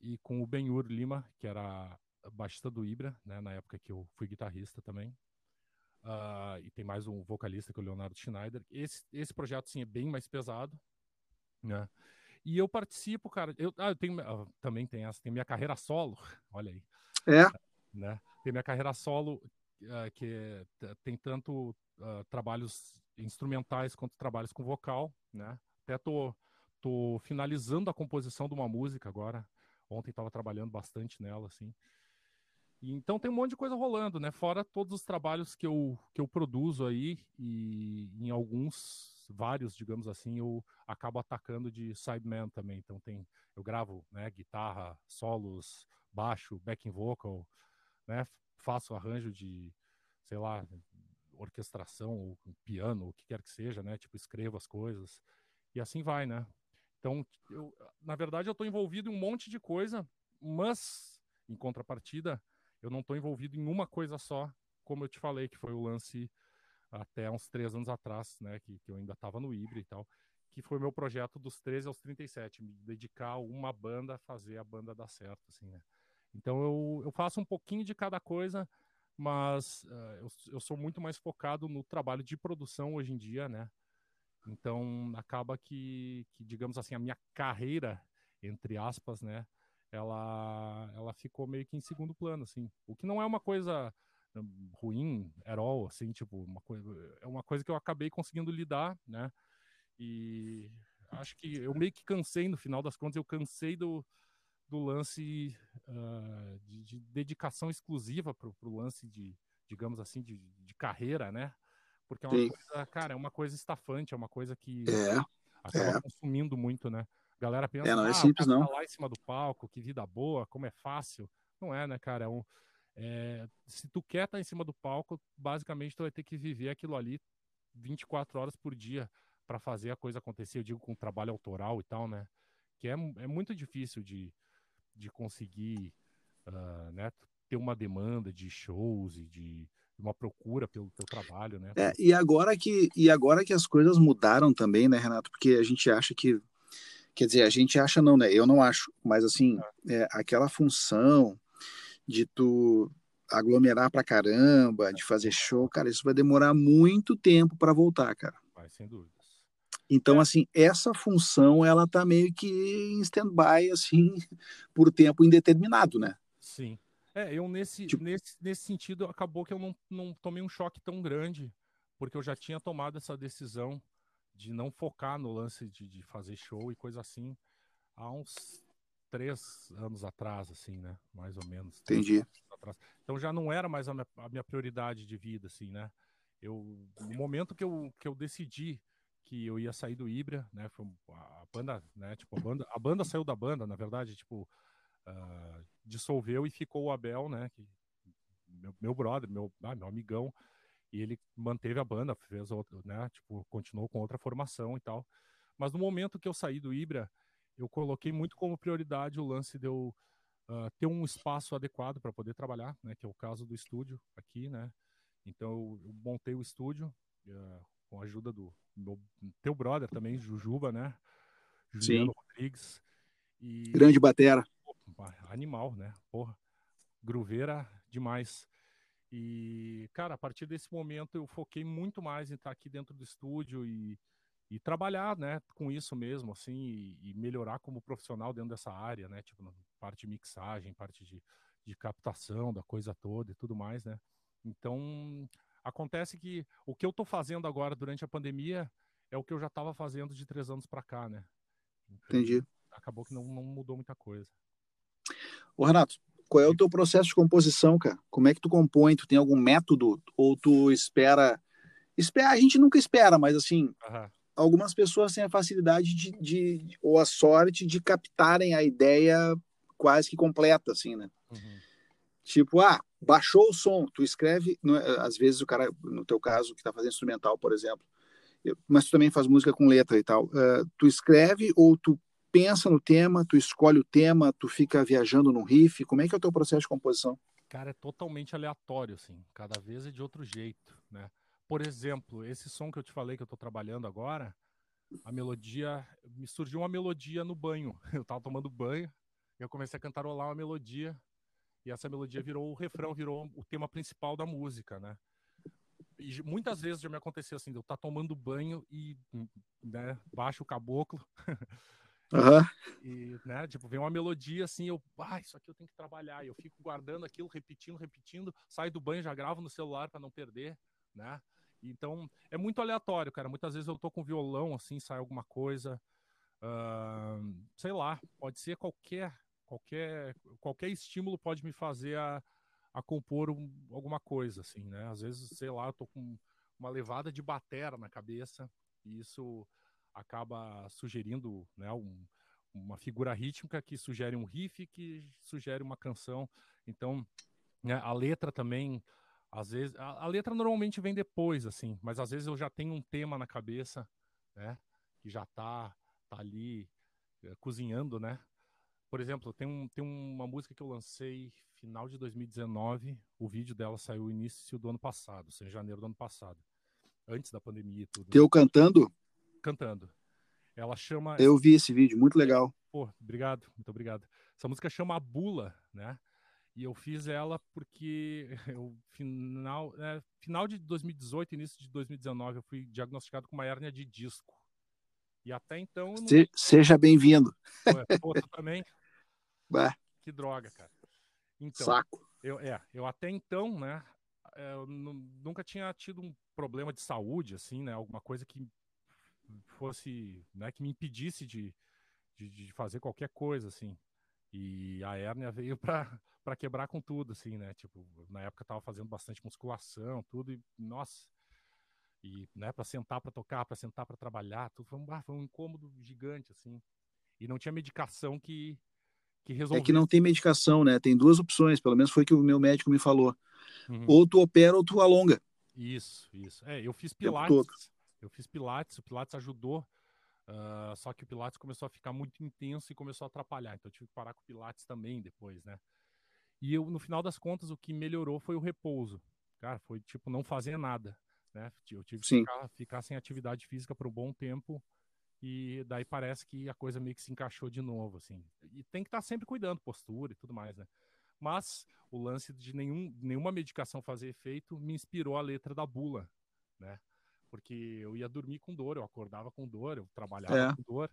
e com o Benhur Lima, que era baixista do Ibra, né, na época que eu fui guitarrista também. Uh, e tem mais um vocalista que é o Leonardo Schneider. Esse, esse projeto sim é bem mais pesado, né? E eu participo, cara. Eu, ah, eu tenho, ah, também tem essa, tem minha carreira solo. Olha aí. É. Né? Tem minha carreira solo, uh, que tem tanto uh, trabalhos instrumentais quanto trabalhos com vocal, né? Até tô, tô finalizando a composição de uma música agora. Ontem estava trabalhando bastante nela, assim. E, então tem um monte de coisa rolando, né? Fora todos os trabalhos que eu, que eu produzo aí, e em alguns vários, digamos assim, eu acabo atacando de sideman também. Então tem, eu gravo, né, guitarra, solos, baixo, backing vocal, né, faço arranjo de, sei lá, orquestração ou piano, o que quer que seja, né, tipo escrevo as coisas e assim vai, né. Então, eu, na verdade, eu estou envolvido em um monte de coisa, mas em contrapartida, eu não estou envolvido em uma coisa só, como eu te falei, que foi o lance até uns três anos atrás, né, que, que eu ainda estava no Ibra e tal, que foi meu projeto dos 13 aos 37, me dedicar a uma banda, fazer a banda dar certo, assim, né. Então eu, eu faço um pouquinho de cada coisa, mas uh, eu, eu sou muito mais focado no trabalho de produção hoje em dia, né. Então acaba que, que digamos assim, a minha carreira, entre aspas, né, ela, ela ficou meio que em segundo plano, assim. O que não é uma coisa ruim at all, assim, tipo, uma coisa, é uma coisa que eu acabei conseguindo lidar, né? E acho que eu meio que cansei, no final das contas, eu cansei do, do lance uh, de, de, dedicação exclusiva pro, pro lance de, digamos assim, de, de carreira, né? Porque é uma Sim. coisa, cara, é uma coisa estafante, é uma coisa que é, acaba é. consumindo muito, né? A galera pensa, é, não é ah, simples, tá não. lá em cima do palco, que vida boa, como é fácil. Não é, né, cara? É um, é, se tu quer estar tá em cima do palco, basicamente tu vai ter que viver aquilo ali 24 horas por dia para fazer a coisa acontecer. Eu digo com trabalho autoral e tal, né? Que é, é muito difícil de, de conseguir uh, né, ter uma demanda de shows e de uma procura pelo teu trabalho, né? É, e agora que e agora que as coisas mudaram também, né, Renato? Porque a gente acha que quer dizer, a gente acha não, né? Eu não acho, mas assim, é, aquela função de tu aglomerar pra caramba, de fazer show, cara, isso vai demorar muito tempo para voltar, cara. Vai, sem dúvidas. Então, é. assim, essa função, ela tá meio que em stand-by, assim, por tempo indeterminado, né? Sim. É, eu nesse, tipo... nesse, nesse sentido, acabou que eu não, não tomei um choque tão grande, porque eu já tinha tomado essa decisão de não focar no lance de, de fazer show e coisa assim há uns três anos atrás, assim, né? Mais ou menos. Entendi. Então já não era mais a minha, a minha, prioridade de vida, assim, né? Eu, no momento que eu, que eu decidi que eu ia sair do Ibra, né? Foi a banda, né? Tipo, a banda, a banda saiu da banda, na verdade, tipo, uh, dissolveu e ficou o Abel, né? Que, meu, meu brother, meu, ah, meu amigão, e ele manteve a banda, fez outro, né? Tipo, continuou com outra formação e tal. Mas no momento que eu saí do Ibra, eu coloquei muito como prioridade o lance de eu uh, ter um espaço adequado para poder trabalhar, né? Que é o caso do estúdio aqui, né? Então eu, eu montei o estúdio uh, com a ajuda do meu, teu brother também, Jujuba, né? Juliano Sim. Rodrigues. E... Grande batera. Animal, né? Porra. Gruveira demais. E, cara, a partir desse momento eu foquei muito mais em estar aqui dentro do estúdio e, e trabalhar, né, com isso mesmo, assim, e, e, melhorar como profissional dentro dessa área, né, tipo, parte de mixagem, parte de, de captação da coisa toda e tudo mais, né. Então, acontece que o que eu tô fazendo agora durante a pandemia é o que eu já estava fazendo de três anos para cá, né. Então, Entendi. Acabou que não, não mudou muita coisa. Ô, Renato, qual é o teu processo de composição, cara? Como é que tu compõe? Tu tem algum método? Ou tu espera. espera a gente nunca espera, mas assim, uhum. algumas pessoas têm a facilidade de, de, ou a sorte de captarem a ideia quase que completa, assim, né? Uhum. Tipo, ah, baixou o som, tu escreve, é, às vezes o cara, no teu caso, que tá fazendo instrumental, por exemplo, mas tu também faz música com letra e tal, uh, tu escreve ou tu pensa no tema, tu escolhe o tema, tu fica viajando num riff? Como é que é o teu processo de composição? Cara, é totalmente aleatório, assim. Cada vez é de outro jeito, né? Por exemplo, esse som que eu te falei que eu tô trabalhando agora, a melodia, me surgiu uma melodia no banho. Eu tava tomando banho e eu comecei a cantarolar uma melodia e essa melodia virou o refrão, virou o tema principal da música, né? E muitas vezes já me aconteceu assim, eu tá tomando banho e né, baixo o caboclo Uhum. E, né, tipo, vem uma melodia assim, eu, ah, isso aqui eu tenho que trabalhar. E eu fico guardando aquilo, repetindo, repetindo, saio do banho, já gravo no celular para não perder, né? Então, é muito aleatório, cara. Muitas vezes eu tô com violão, assim, sai alguma coisa, uh, sei lá, pode ser qualquer, qualquer, qualquer estímulo pode me fazer a, a compor um, alguma coisa, assim, né? Às vezes, sei lá, eu tô com uma levada de batera na cabeça e isso acaba sugerindo né, um, uma figura rítmica que sugere um riff, que sugere uma canção. Então, né, a letra também, às vezes, a, a, letra normalmente vem depois, assim, mas às vezes eu já tenho um tema na cabeça, né, que já tá, tá ali é, cozinhando, né. Por exemplo, tem, um, tem uma música que eu lancei final de 2019, o vídeo dela saiu início do ano passado, em janeiro do ano passado, antes da pandemia e tudo. Teu cantando? Cantando. Ela chama. Eu vi esse vídeo, muito legal. Pô, obrigado, muito obrigado. Essa música chama A Bula, né? E eu fiz ela porque eu, final, é, final de 2018, início de 2019, eu fui diagnosticado com uma hérnia de disco. E até então. Não... Se, seja bem-vindo. Pô, tu também? Bah. Que droga, cara. Então, Saco. Eu, é, eu até então, né? É, eu nunca tinha tido um problema de saúde, assim, né? Alguma coisa que fosse, né, que me impedisse de, de, de fazer qualquer coisa, assim. E a hérnia veio para quebrar com tudo, assim, né? Tipo, na época eu tava fazendo bastante musculação, tudo, e nossa. E, né, para sentar para tocar, para sentar para trabalhar, tudo foi um, foi um incômodo gigante, assim. E não tinha medicação que, que resolvesse. É que não tem medicação, né? Tem duas opções, pelo menos foi que o meu médico me falou. Uhum. Ou tu opera ou tu alonga. Isso, isso. É, eu fiz pilates. Eu fiz Pilates, o Pilates ajudou, uh, só que o Pilates começou a ficar muito intenso e começou a atrapalhar. Então eu tive que parar com o Pilates também depois, né? E eu, no final das contas, o que melhorou foi o repouso. Cara, foi tipo não fazer nada, né? Eu tive que ficar, ficar, sem atividade física por um bom tempo e daí parece que a coisa meio que se encaixou de novo, assim. E tem que estar tá sempre cuidando, postura e tudo mais, né? Mas o lance de nenhum, nenhuma medicação fazer efeito me inspirou a letra da bula, né? Porque eu ia dormir com dor, eu acordava com dor, eu trabalhava é. com dor.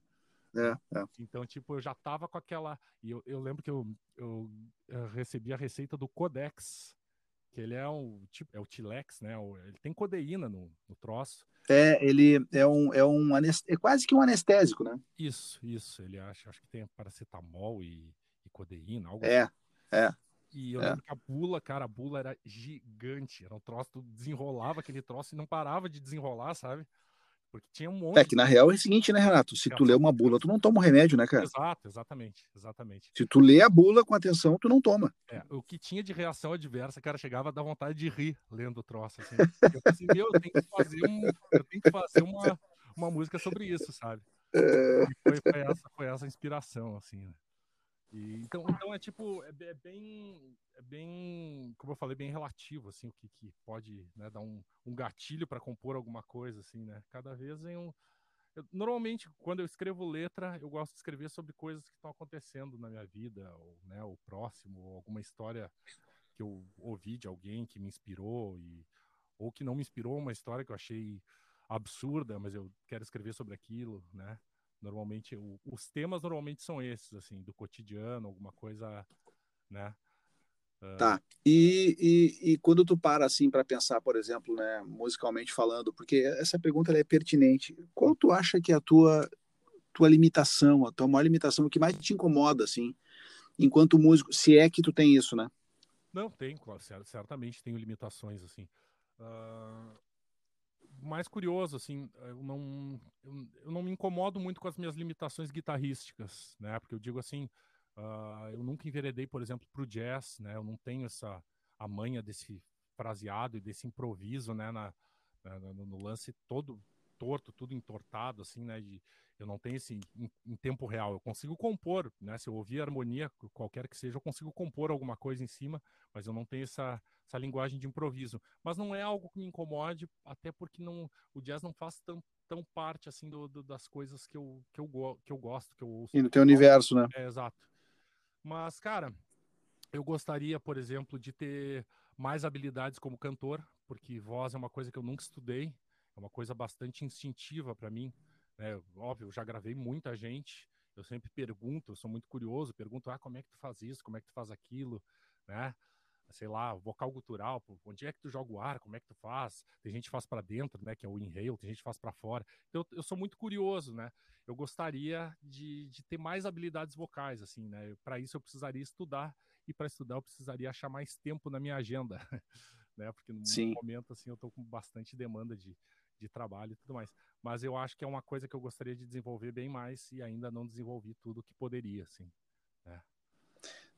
É, é. Então, tipo, eu já tava com aquela. E eu, eu lembro que eu, eu, eu, recebi a receita do Codex, que ele é um tipo, é o Tilex, né? Ele tem codeína no, no troço. É, ele é um, é um é quase que um anestésico, né? Isso, isso. Ele acha, acho que tem paracetamol e, e codeína, algo É, assim. é. E eu é. lembro que a bula, cara, a bula era gigante. Era um troço, tu desenrolava aquele troço e não parava de desenrolar, sabe? Porque tinha um monte. É que na real é o seguinte, né, Renato? Se tu lê uma bula, tu não toma o um remédio, né, cara? Exato, exatamente, exatamente. Se tu lê a bula com atenção, tu não toma. É, o que tinha de reação adversa, cara, chegava a dar vontade de rir lendo o troço, assim. Eu pensei, meu, eu tenho que fazer, um, eu tenho que fazer uma, uma música sobre isso, sabe? É... E foi, foi, essa, foi essa inspiração, assim, né? E, então, então é tipo, é, é, bem, é bem, como eu falei, bem relativo, assim, o que, que pode né, dar um, um gatilho para compor alguma coisa, assim, né? Cada vez em um. Eu, normalmente, quando eu escrevo letra, eu gosto de escrever sobre coisas que estão acontecendo na minha vida, ou, né, o próximo, ou alguma história que eu ouvi de alguém que me inspirou, e, ou que não me inspirou, uma história que eu achei absurda, mas eu quero escrever sobre aquilo, né? Normalmente, o, os temas normalmente são esses, assim, do cotidiano, alguma coisa, né? Uh... Tá. E, e, e, quando tu para assim para pensar, por exemplo, né, musicalmente falando, porque essa pergunta é pertinente. Qual tu acha que é a tua tua limitação, a tua maior limitação, o que mais te incomoda assim, enquanto músico, se é que tu tem isso, né? Não, tem, certamente tenho limitações assim. Uh, mais curioso, assim, eu não, eu, eu, não me incomodo muito com as minhas limitações guitarrísticas, né? Porque eu digo assim, uh, eu nunca enveredei, por exemplo, para o jazz, né? Eu não tenho essa a manha desse fraseado e desse improviso, né? Na, na no, no, lance todo torto, tudo entortado, assim, né? De, eu não tenho esse em, em, tempo real. Eu consigo compor, né? Se eu ouvir harmonia, qualquer que seja, eu consigo compor alguma coisa em cima, mas eu não tenho essa, essa linguagem de improviso. Mas não é algo que me incomode, até porque não, o jazz não faz tão, tão parte assim do, do, das coisas que eu, que, eu, que eu gosto, que eu ouço. E no teu universo, né? É, exato. Mas, cara, eu gostaria, por exemplo, de ter mais habilidades como cantor, porque voz é uma coisa que eu nunca estudei, é uma coisa bastante instintiva para mim. Né? Óbvio, eu já gravei muita gente, eu sempre pergunto, eu sou muito curioso, pergunto, ah, como é que tu faz isso, como é que tu faz aquilo, né? Sei lá, vocal gutural, onde é que tu joga o ar, como é que tu faz? Tem gente que faz para dentro, né, que é o inhale, tem gente que faz para fora. Então, eu sou muito curioso, né? Eu gostaria de, de ter mais habilidades vocais, assim, né? Para isso eu precisaria estudar e para estudar eu precisaria achar mais tempo na minha agenda, né? Porque no Sim. momento assim eu tô com bastante demanda de, de trabalho e tudo mais. Mas eu acho que é uma coisa que eu gostaria de desenvolver bem mais e ainda não desenvolvi tudo que poderia, assim. Né?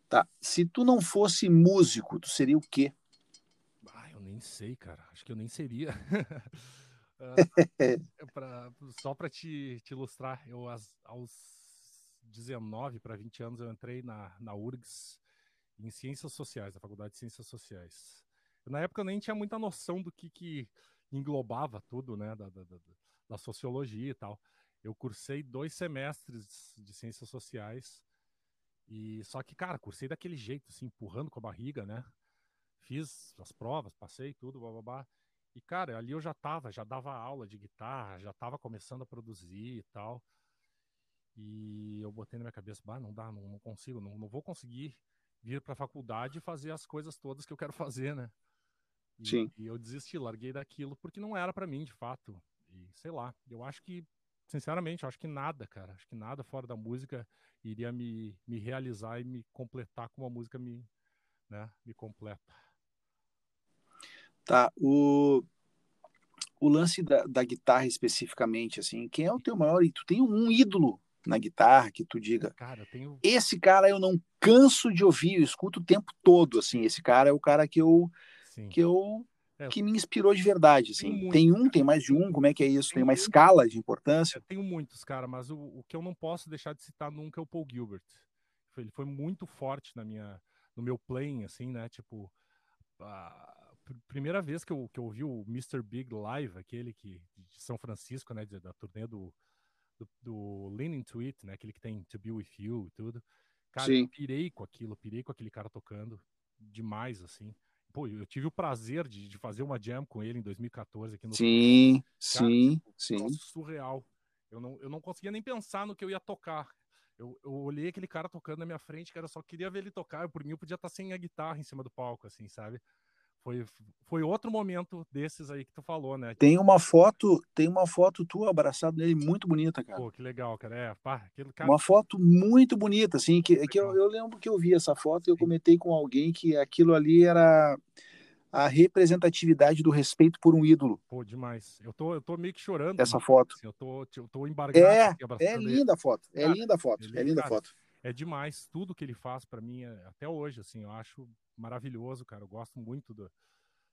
Tá. Se tu não fosse músico, tu seria o quê? Ah, eu nem sei, cara. Acho que eu nem seria. uh, pra, só para te, te, ilustrar, eu aos 19 para 20 anos eu entrei na, na URGS em Ciências Sociais, da Faculdade de Ciências Sociais. Na época eu nem tinha muita noção do que, que englobava tudo, né, da, da, da, da sociologia e tal. Eu cursei dois semestres de ciências sociais e só que, cara, cursei daquele jeito, assim, empurrando com a barriga, né? Fiz as provas, passei tudo, blá, blá, blá. E, cara, ali eu já tava, já dava aula de guitarra, já tava começando a produzir e tal. E eu botei na minha cabeça, bah, não dá, não, não consigo, não, não vou conseguir vir para a faculdade e fazer as coisas todas que eu quero fazer, né? E, Sim. E eu desisti, larguei daquilo porque não era para mim, de fato. E sei lá, eu acho que, sinceramente, acho que nada, cara, acho que nada fora da música iria me, me realizar e me completar como a música me, né, me completa. Tá, o, o lance da, da guitarra especificamente, assim, quem é o teu maior? Tu tem um ídolo na guitarra que tu diga, cara, tenho... esse cara eu não canso de ouvir, eu escuto o tempo todo, assim, esse cara é o cara que eu Sim. que eu que me inspirou de verdade, assim. Tem um, tem mais de um, como é que é isso? Tem, uma escala de importância? Eu tenho muitos, cara, mas o, o, que eu não posso deixar de citar nunca é o Paul Gilbert. Ele foi muito forte na minha, no meu playing, assim, né? Tipo, a primeira vez que eu, que eu ouvi o Mr. Big Live, aquele que de São Francisco, né? Da turnê do, do, do Leaning to It, né? Aquele que tem To Be With You e tudo. Cara, Sim. eu pirei com aquilo, pirei com aquele cara tocando. demais, assim. Pô, eu tive o prazer de, de fazer uma jam com ele em 2014 aqui no Sim, Cara, sim, tipo, sim. Surreal. Eu não, eu não conseguia nem pensar no que eu ia tocar. Eu, eu olhei aquele cara tocando na minha frente, cara, eu só queria ver ele tocar. Eu, por mim, eu podia estar sem a guitarra em cima do palco, assim, sabe? Foi, foi outro momento desses aí que tu falou, né? Tem uma foto, tem uma foto tua abraçado nele muito bonita, cara. Pô, que legal, cara. É, pá, aquele cara... Uma foto muito bonita, assim, que, que eu, eu, lembro que eu vi essa foto e eu comentei com alguém que aquilo ali era a representatividade do respeito por um ídolo. Pô, demais. Eu tô, eu tô meio que chorando. Essa foto. Assim, eu tô, eu tô embargado. É, é linda a foto. É linda a foto. Ele, é linda a foto. É demais. Tudo que ele faz para mim, é, até hoje, assim, eu acho maravilhoso, cara. Eu gosto muito do,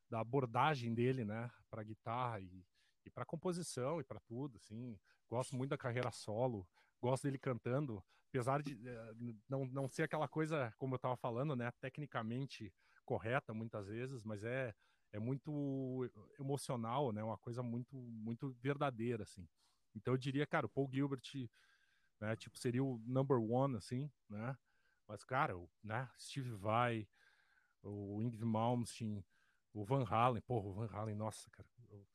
da abordagem dele, né, para guitarra e, e para composição e para tudo, assim. Gosto muito da carreira solo, gosto dele cantando, apesar de eh, não, não ser aquela coisa, como eu estava falando, né, tecnicamente correta muitas vezes, mas é é muito emocional, né, uma coisa muito muito verdadeira, assim. Então eu diria, cara, o Paul Gilbert, né, tipo seria o number one, assim, né? Mas cara, né, Steve Vai, o Ingrid Malmsteen, o Van Halen, porra, o Van Halen, nossa, cara. Eu,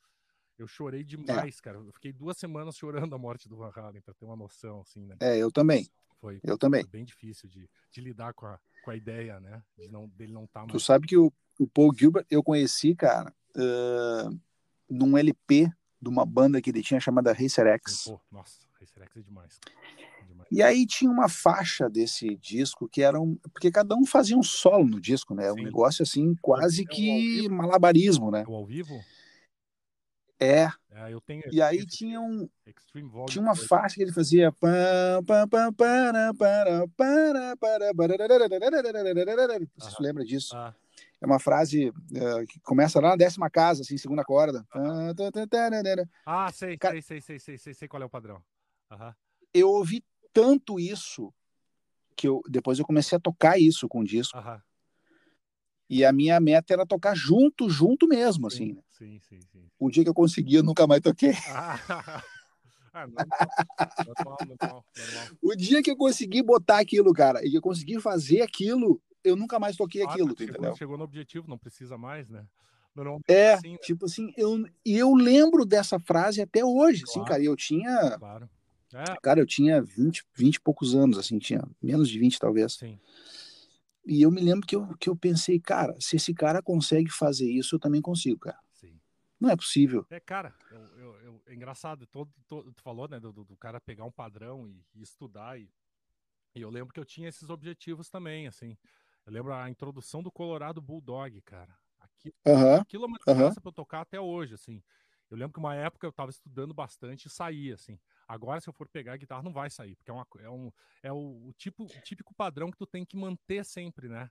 eu chorei demais, é. cara. Eu fiquei duas semanas chorando a morte do Van Halen, para ter uma noção, assim, né? É, eu também. Foi, eu também. Foi bem difícil de, de lidar com a, com a ideia, né? De não, dele não estar tá mais... Tu sabe que o, o Paul Gilbert eu conheci, cara, uh, num LP de uma banda que ele tinha chamada Racer X. Pô, nossa, Racer X é demais. E aí tinha uma faixa desse disco que era um. Porque cada um fazia um solo no disco, né? Sim. Um negócio assim, quase que malabarismo, né? O ao vivo? É. é eu tenho, e aí tinha, um, tinha uma faixa que ele fazia. Você se lembra disso? Ah. É uma frase uh, que começa lá na décima casa, assim, segunda corda. Ah, sei, sei, sei, sei, sei, sei, sei qual é o padrão. Uhum. Eu ouvi tanto isso que eu depois eu comecei a tocar isso com o disco. E a minha meta era tocar junto, junto mesmo, sim, assim. Sim, sim, sim. O dia que eu consegui, eu nunca mais toquei. Ah, normal, normal, normal. O dia que eu consegui botar aquilo, cara, e que eu consegui fazer aquilo, eu nunca mais toquei ah, aquilo, chegou, entendeu? Chegou no objetivo, não precisa mais, né? é, assim, né? tipo assim, eu, eu lembro dessa frase até hoje, assim, claro, assim, cara, eu tinha... Claro é. Cara, eu tinha 20, 20 e poucos anos, assim, tinha menos de 20 talvez. Sim. E eu me lembro que eu, que eu pensei, cara, se esse cara consegue fazer isso, eu também consigo, cara. Sim. Não é possível. É, cara, eu, eu, eu, é engraçado, todo, todo, tu falou, né, do, do, cara pegar um padrão e, e estudar, e, e, eu lembro que eu tinha esses objetivos também, assim. Eu lembro a introdução do Colorado Bulldog, cara. Uhum. aquilo é uma diferença uhum. pra eu tocar até hoje, assim. Eu lembro que uma época eu tava estudando bastante e saía, assim. Agora, se eu for pegar a guitarra, não vai sair, porque é, uma, é, um, é o, o, tipo, o típico padrão que tu tem que manter sempre, né?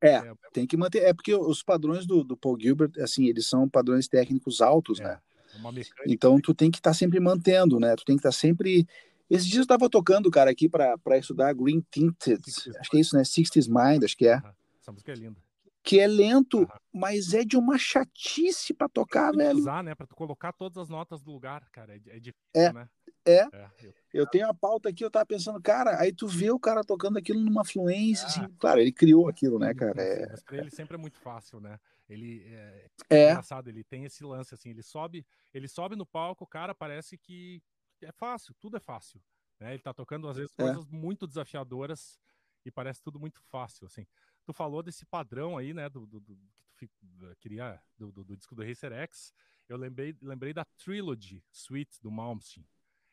É, é, tem que manter. É porque os padrões do, do Paul Gilbert, assim, eles são padrões técnicos altos, é, né? É. Então tu tem que estar tá sempre mantendo, né? Tu tem que estar tá sempre. Esses dias eu tava tocando, cara, aqui para estudar Green Tinted. Acho que é isso, né? 60s Mind, acho que é. Essa música é linda que é lento, mas é de uma chatice para tocar, velho. Usar, né, para colocar todas as notas do lugar, cara, é, é difícil, é, né? É. é eu... eu... tenho a pauta aqui, eu tava pensando, cara, aí tu vê o cara tocando aquilo numa fluência, assim, claro, ele criou aquilo, né, cara? É... Mas pra ele sempre é muito fácil, né? Ele é, é. engraçado, ele tem esse lance assim, ele sobe, ele sobe no palco, o cara parece que é fácil, tudo é fácil, né? Ele tá tocando às vezes coisas muito desafiadoras e parece tudo muito fácil, assim tu falou desse padrão aí, né, do, do, do que tu queria, do, do, do, disco do Racer X, eu lembrei, lembrei da Trilogy Suite do Malmsteen.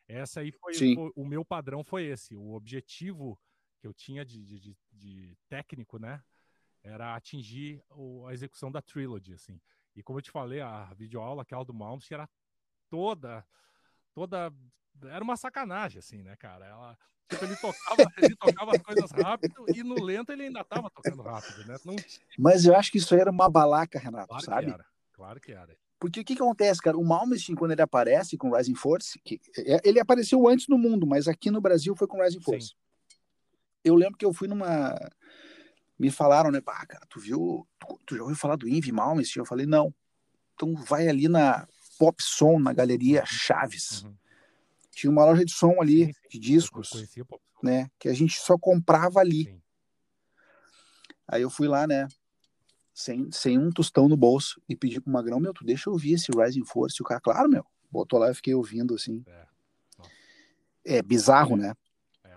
Essa aí foi, foi, o meu padrão foi esse, o objetivo que eu tinha de, de, de técnico, né, era atingir o, a execução da Trilogy, assim. E como eu te falei, a videoaula, aquela do Malmsteen, era toda, toda, era uma sacanagem, assim, né, cara? Ela, Tipo, ele tocava, ele tocava as coisas rápido e no lento ele ainda estava tocando rápido, né? Não... Mas eu acho que isso era uma balaca, Renato, claro sabe? Que era. Claro que era. Porque o que, que acontece, cara? O Malmsteen, quando ele aparece com Rising Force, que, é, ele apareceu antes no mundo, mas aqui no Brasil foi com Rising Force. Sim. Eu lembro que eu fui numa. Me falaram, né? Pá, cara, tu viu. Tu, tu já ouviu falar do Invi Malmsteen? Eu falei, não. Então vai ali na Pop Som, na Galeria Chaves. Uhum tinha uma loja de som ali, sim, sim. de discos, conhecia, né? Que a gente só comprava ali. Sim. Aí eu fui lá, né? sem, sem um tostão no bolso, e pedi pro Magrão, meu, tu deixa eu ouvir esse Rising Force. E o cara, claro, meu, botou lá e fiquei ouvindo, assim. É, é bizarro, né? É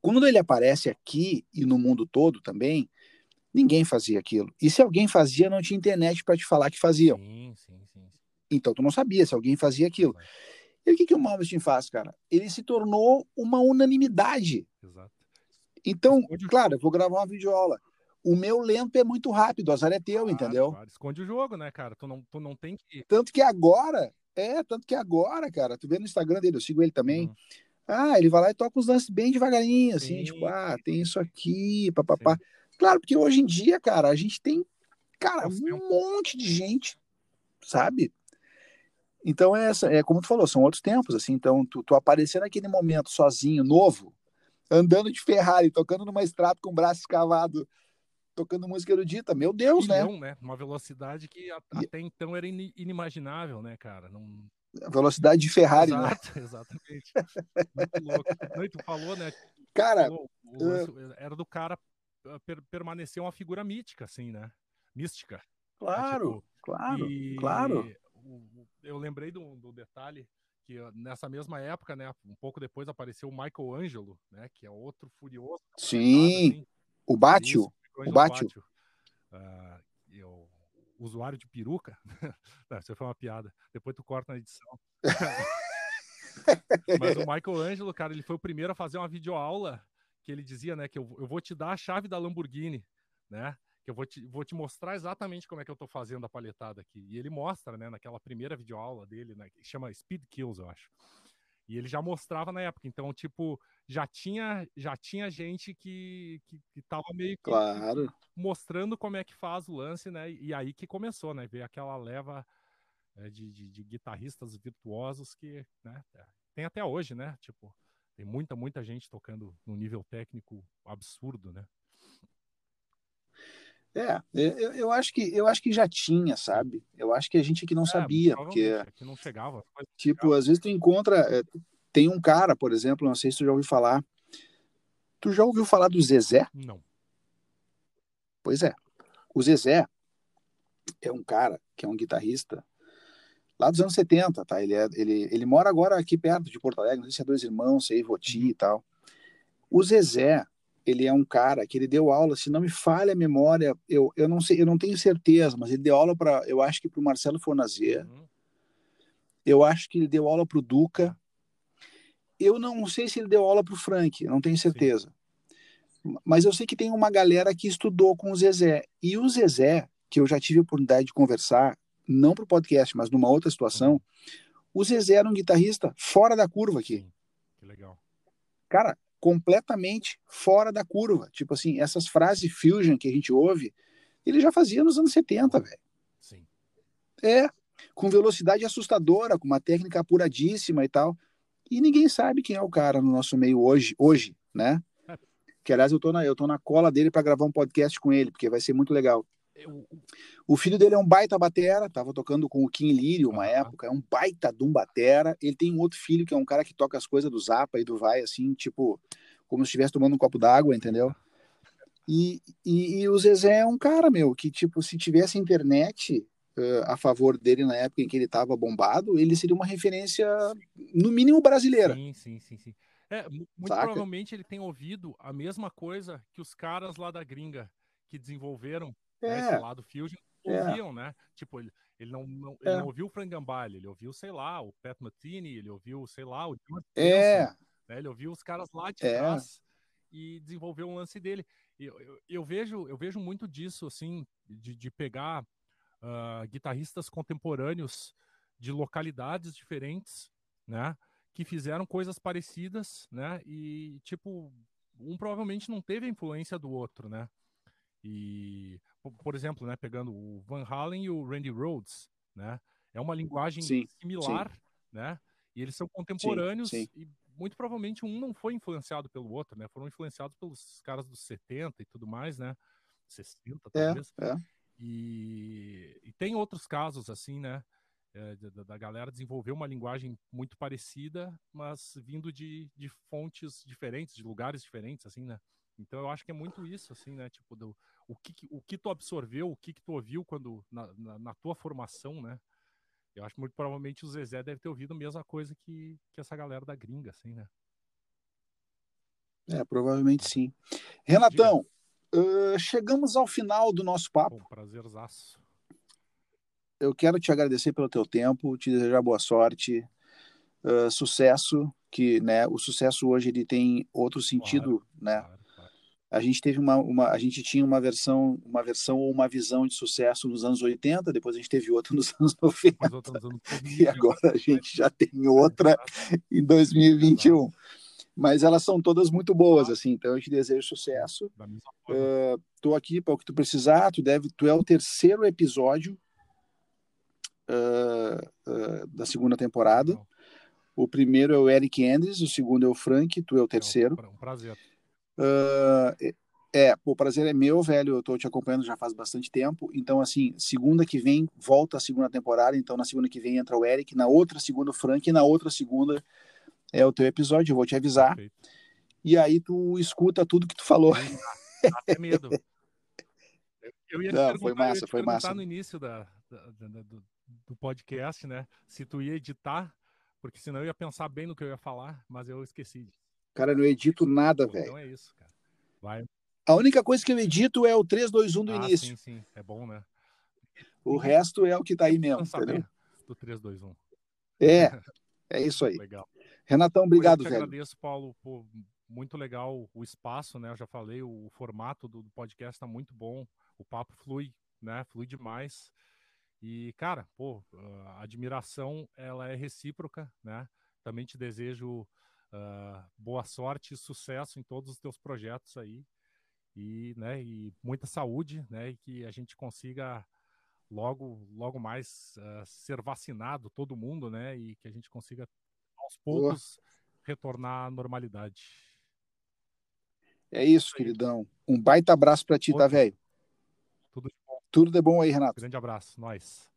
Quando ele aparece aqui e no mundo todo também, ninguém fazia aquilo. E se alguém fazia, não tinha internet para te falar que faziam. Sim, sim, sim. Então tu não sabia se alguém fazia aquilo. E o que, que o Malmsteen faz, cara? Ele se tornou uma unanimidade. Exato. Então, claro, eu vou gravar uma videoaula. O meu lento é muito rápido, o azar é teu, claro, entendeu? Claro. Esconde o jogo, né, cara? Tu não, tu não tem que. Tanto que agora, é, tanto que agora, cara, tu vê no Instagram dele, eu sigo ele também. Uhum. Ah, ele vai lá e toca os lances bem devagarinho, assim, Sim. tipo, ah, tem isso aqui, papapá. Claro, porque hoje em dia, cara, a gente tem, cara, um monte de gente, sabe? Então, é, essa, é como tu falou, são outros tempos, assim, então tu, tu aparecer naquele momento sozinho, novo, andando de Ferrari, tocando numa estrada com o braço escavado, tocando música erudita, meu Deus, né? Milhão, né? Uma velocidade que a, e... até então era inimaginável, né, cara? Não... velocidade de Ferrari, né? Exato, né? Exatamente. Muito louco. Não, tu falou, né? Cara, falou, uh... era do cara ah, per permanecer uma figura mítica, assim, né? Mística. Claro, tipo, claro, e... claro. Eu lembrei do, do detalhe que nessa mesma época, né, um pouco depois apareceu o Michael Angelo, né, que é outro furioso. Sim, assim. o Bátio, o Bátio. Uh, eu, usuário de peruca, Não, isso foi uma piada, depois tu corta na edição. Mas o Michael Angelo, cara, ele foi o primeiro a fazer uma videoaula que ele dizia, né, que eu, eu vou te dar a chave da Lamborghini, né, que eu vou te, vou te mostrar exatamente como é que eu tô fazendo a palhetada aqui. E ele mostra, né, naquela primeira videoaula dele, né, que chama Speed Kills, eu acho. E ele já mostrava na época, então, tipo, já tinha, já tinha gente que, que, que tava meio que claro. mostrando como é que faz o lance, né? E aí que começou, né? Ver aquela leva é, de, de, de, guitarristas virtuosos que, né? Tem até hoje, né? Tipo, tem muita, muita gente tocando num nível técnico absurdo, né? É, eu, eu, acho que eu acho que já tinha, sabe? Eu acho que a gente aqui não é, sabia, porque que não chegava. Tipo, chegava. às vezes tu encontra, é, tem um cara, por exemplo, não sei se tu já ouviu falar. Tu já ouviu falar do Zezé? Não. Pois é. O Zezé é um cara que é um guitarrista lá dos anos 70, tá? Ele, é, ele, ele mora agora aqui perto de Porto Alegre, não sei se é dois irmãos, se é Ivoti uhum. e tal. O Zezé, ele é um cara que ele deu aula, se não me falha a memória, eu, eu não sei, eu não tenho certeza, mas ele deu aula para, eu acho que para o Marcelo Fornazier, uhum. eu acho que ele deu aula para o Duca, eu não sei se ele deu aula para o Frank, não tenho certeza, Sim. mas eu sei que tem uma galera que estudou com o Zezé, e o Zezé, que eu já tive a oportunidade de conversar, não para o podcast, mas numa outra situação, uhum. o Zezé era um guitarrista fora da curva aqui. Que legal. Cara, completamente fora da curva. Tipo assim, essas frases fusion que a gente ouve, ele já fazia nos anos 70, velho. Sim. É, com velocidade assustadora, com uma técnica apuradíssima e tal. E ninguém sabe quem é o cara no nosso meio hoje, hoje, né? É. Que aliás eu tô na, eu tô na cola dele para gravar um podcast com ele, porque vai ser muito legal. Eu... O filho dele é um baita batera, tava tocando com o Kim Lírio uma época, é um baita de um batera. Ele tem um outro filho que é um cara que toca as coisas do Zapa e do Vai, assim, tipo, como se estivesse tomando um copo d'água, entendeu? E, e, e, o Zezé é um cara, meu, que, tipo, se tivesse internet uh, a favor dele na época em que ele tava bombado, ele seria uma referência, no mínimo, brasileira. Sim, sim, sim, sim. É, muito Saca? provavelmente ele tem ouvido a mesma coisa que os caras lá da gringa que desenvolveram né, é. esse lado Fusion é. ouviam, é. né? Tipo, ele, ele não, não, ele é. não ouviu o Frank Gambale, ele ouviu, sei lá, o Pat Matini, ele ouviu, sei lá, o John É. Wilson, né? Ele ouviu os caras lá de é. trás e desenvolveu um lance dele. Eu, eu, eu, vejo, eu vejo muito disso, assim, de, de pegar uh, guitarristas contemporâneos de localidades diferentes, né? Que fizeram coisas parecidas, né? E, tipo, um provavelmente não teve a influência do outro, né? E, por exemplo, né, pegando o Van Halen e o Randy Rhodes, né? É uma linguagem sim, similar, sim. né? E eles são contemporâneos sim, e muito provavelmente um não foi influenciado pelo outro, né? Foram influenciados pelos caras dos 70 e tudo mais, né? 60 é, talvez. É, é. E, e, tem outros casos assim, né? É, da, da, galera desenvolver uma linguagem muito parecida, mas vindo de, de fontes diferentes, de lugares diferentes, assim, né? Então eu acho que é muito isso, assim, né? Tipo, do, o, que, o que tu absorveu, o que, que tu ouviu quando na, na, na, tua formação, né? Eu acho que muito provavelmente o Zezé deve ter ouvido a mesma coisa que, que essa galera da gringa, assim, né? É, provavelmente sim. Renatão, uh, chegamos ao final do nosso papo. Um prazerzaço. Eu quero te agradecer pelo teu tempo, te desejar boa sorte, uh, sucesso, que né, o sucesso hoje ele tem outro sentido, claro, né? Claro. A gente teve uma, uma, a gente tinha uma versão, uma versão ou uma visão de sucesso nos anos 80, depois a gente teve outra nos anos 90. e agora a gente já tem outra em 2021 mas elas são todas muito boas, assim, então eu te desejo sucesso. Estou uh, aqui para o que tu precisar, tu deve, tu é o terceiro episódio uh, uh, da segunda temporada. O primeiro é o Eric Andres, o segundo é o Frank, tu é o terceiro. É um prazer. É, o prazer é meu, velho. Eu estou te acompanhando já faz bastante tempo. Então, assim, segunda que vem volta a segunda temporada. Então, na segunda que vem entra o Eric, na outra segunda o Frank, e na outra segunda é o teu episódio, eu vou te avisar. Perfeito. E aí tu escuta tudo que tu falou. Dá até medo. Eu ia Não, foi massa, foi massa. no início da, da, da, do, do podcast, né? Se tu ia editar, porque senão eu ia pensar bem no que eu ia falar, mas eu esqueci. Cara, não edito nada, velho. Então é isso, cara. Vai. A única coisa que eu edito é o 3, 2, 1 do ah, início. Sim, sim. É bom, né? O resto é o que tá aí mesmo. Entendeu? Do 3, 2, 1. É, é isso aí. Legal. Renatão, obrigado, eu velho. agradeço, Paulo, por muito legal o espaço, né? Eu já falei, o formato do, podcast está muito bom, o papo flui, né? Flui demais. E, cara, pô, a admiração, ela é recíproca, né? Também te desejo uh, boa sorte e sucesso em todos os teus projetos aí. E, né, e muita saúde, né? E que a gente consiga logo, logo mais uh, ser vacinado, todo mundo, né? E que a gente consiga aos poucos Boa. retornar à normalidade. É isso, queridão. Um baita abraço para ti, tá, velho? Tudo de bom. Tudo de bom aí, Renato. Grande abraço, nós.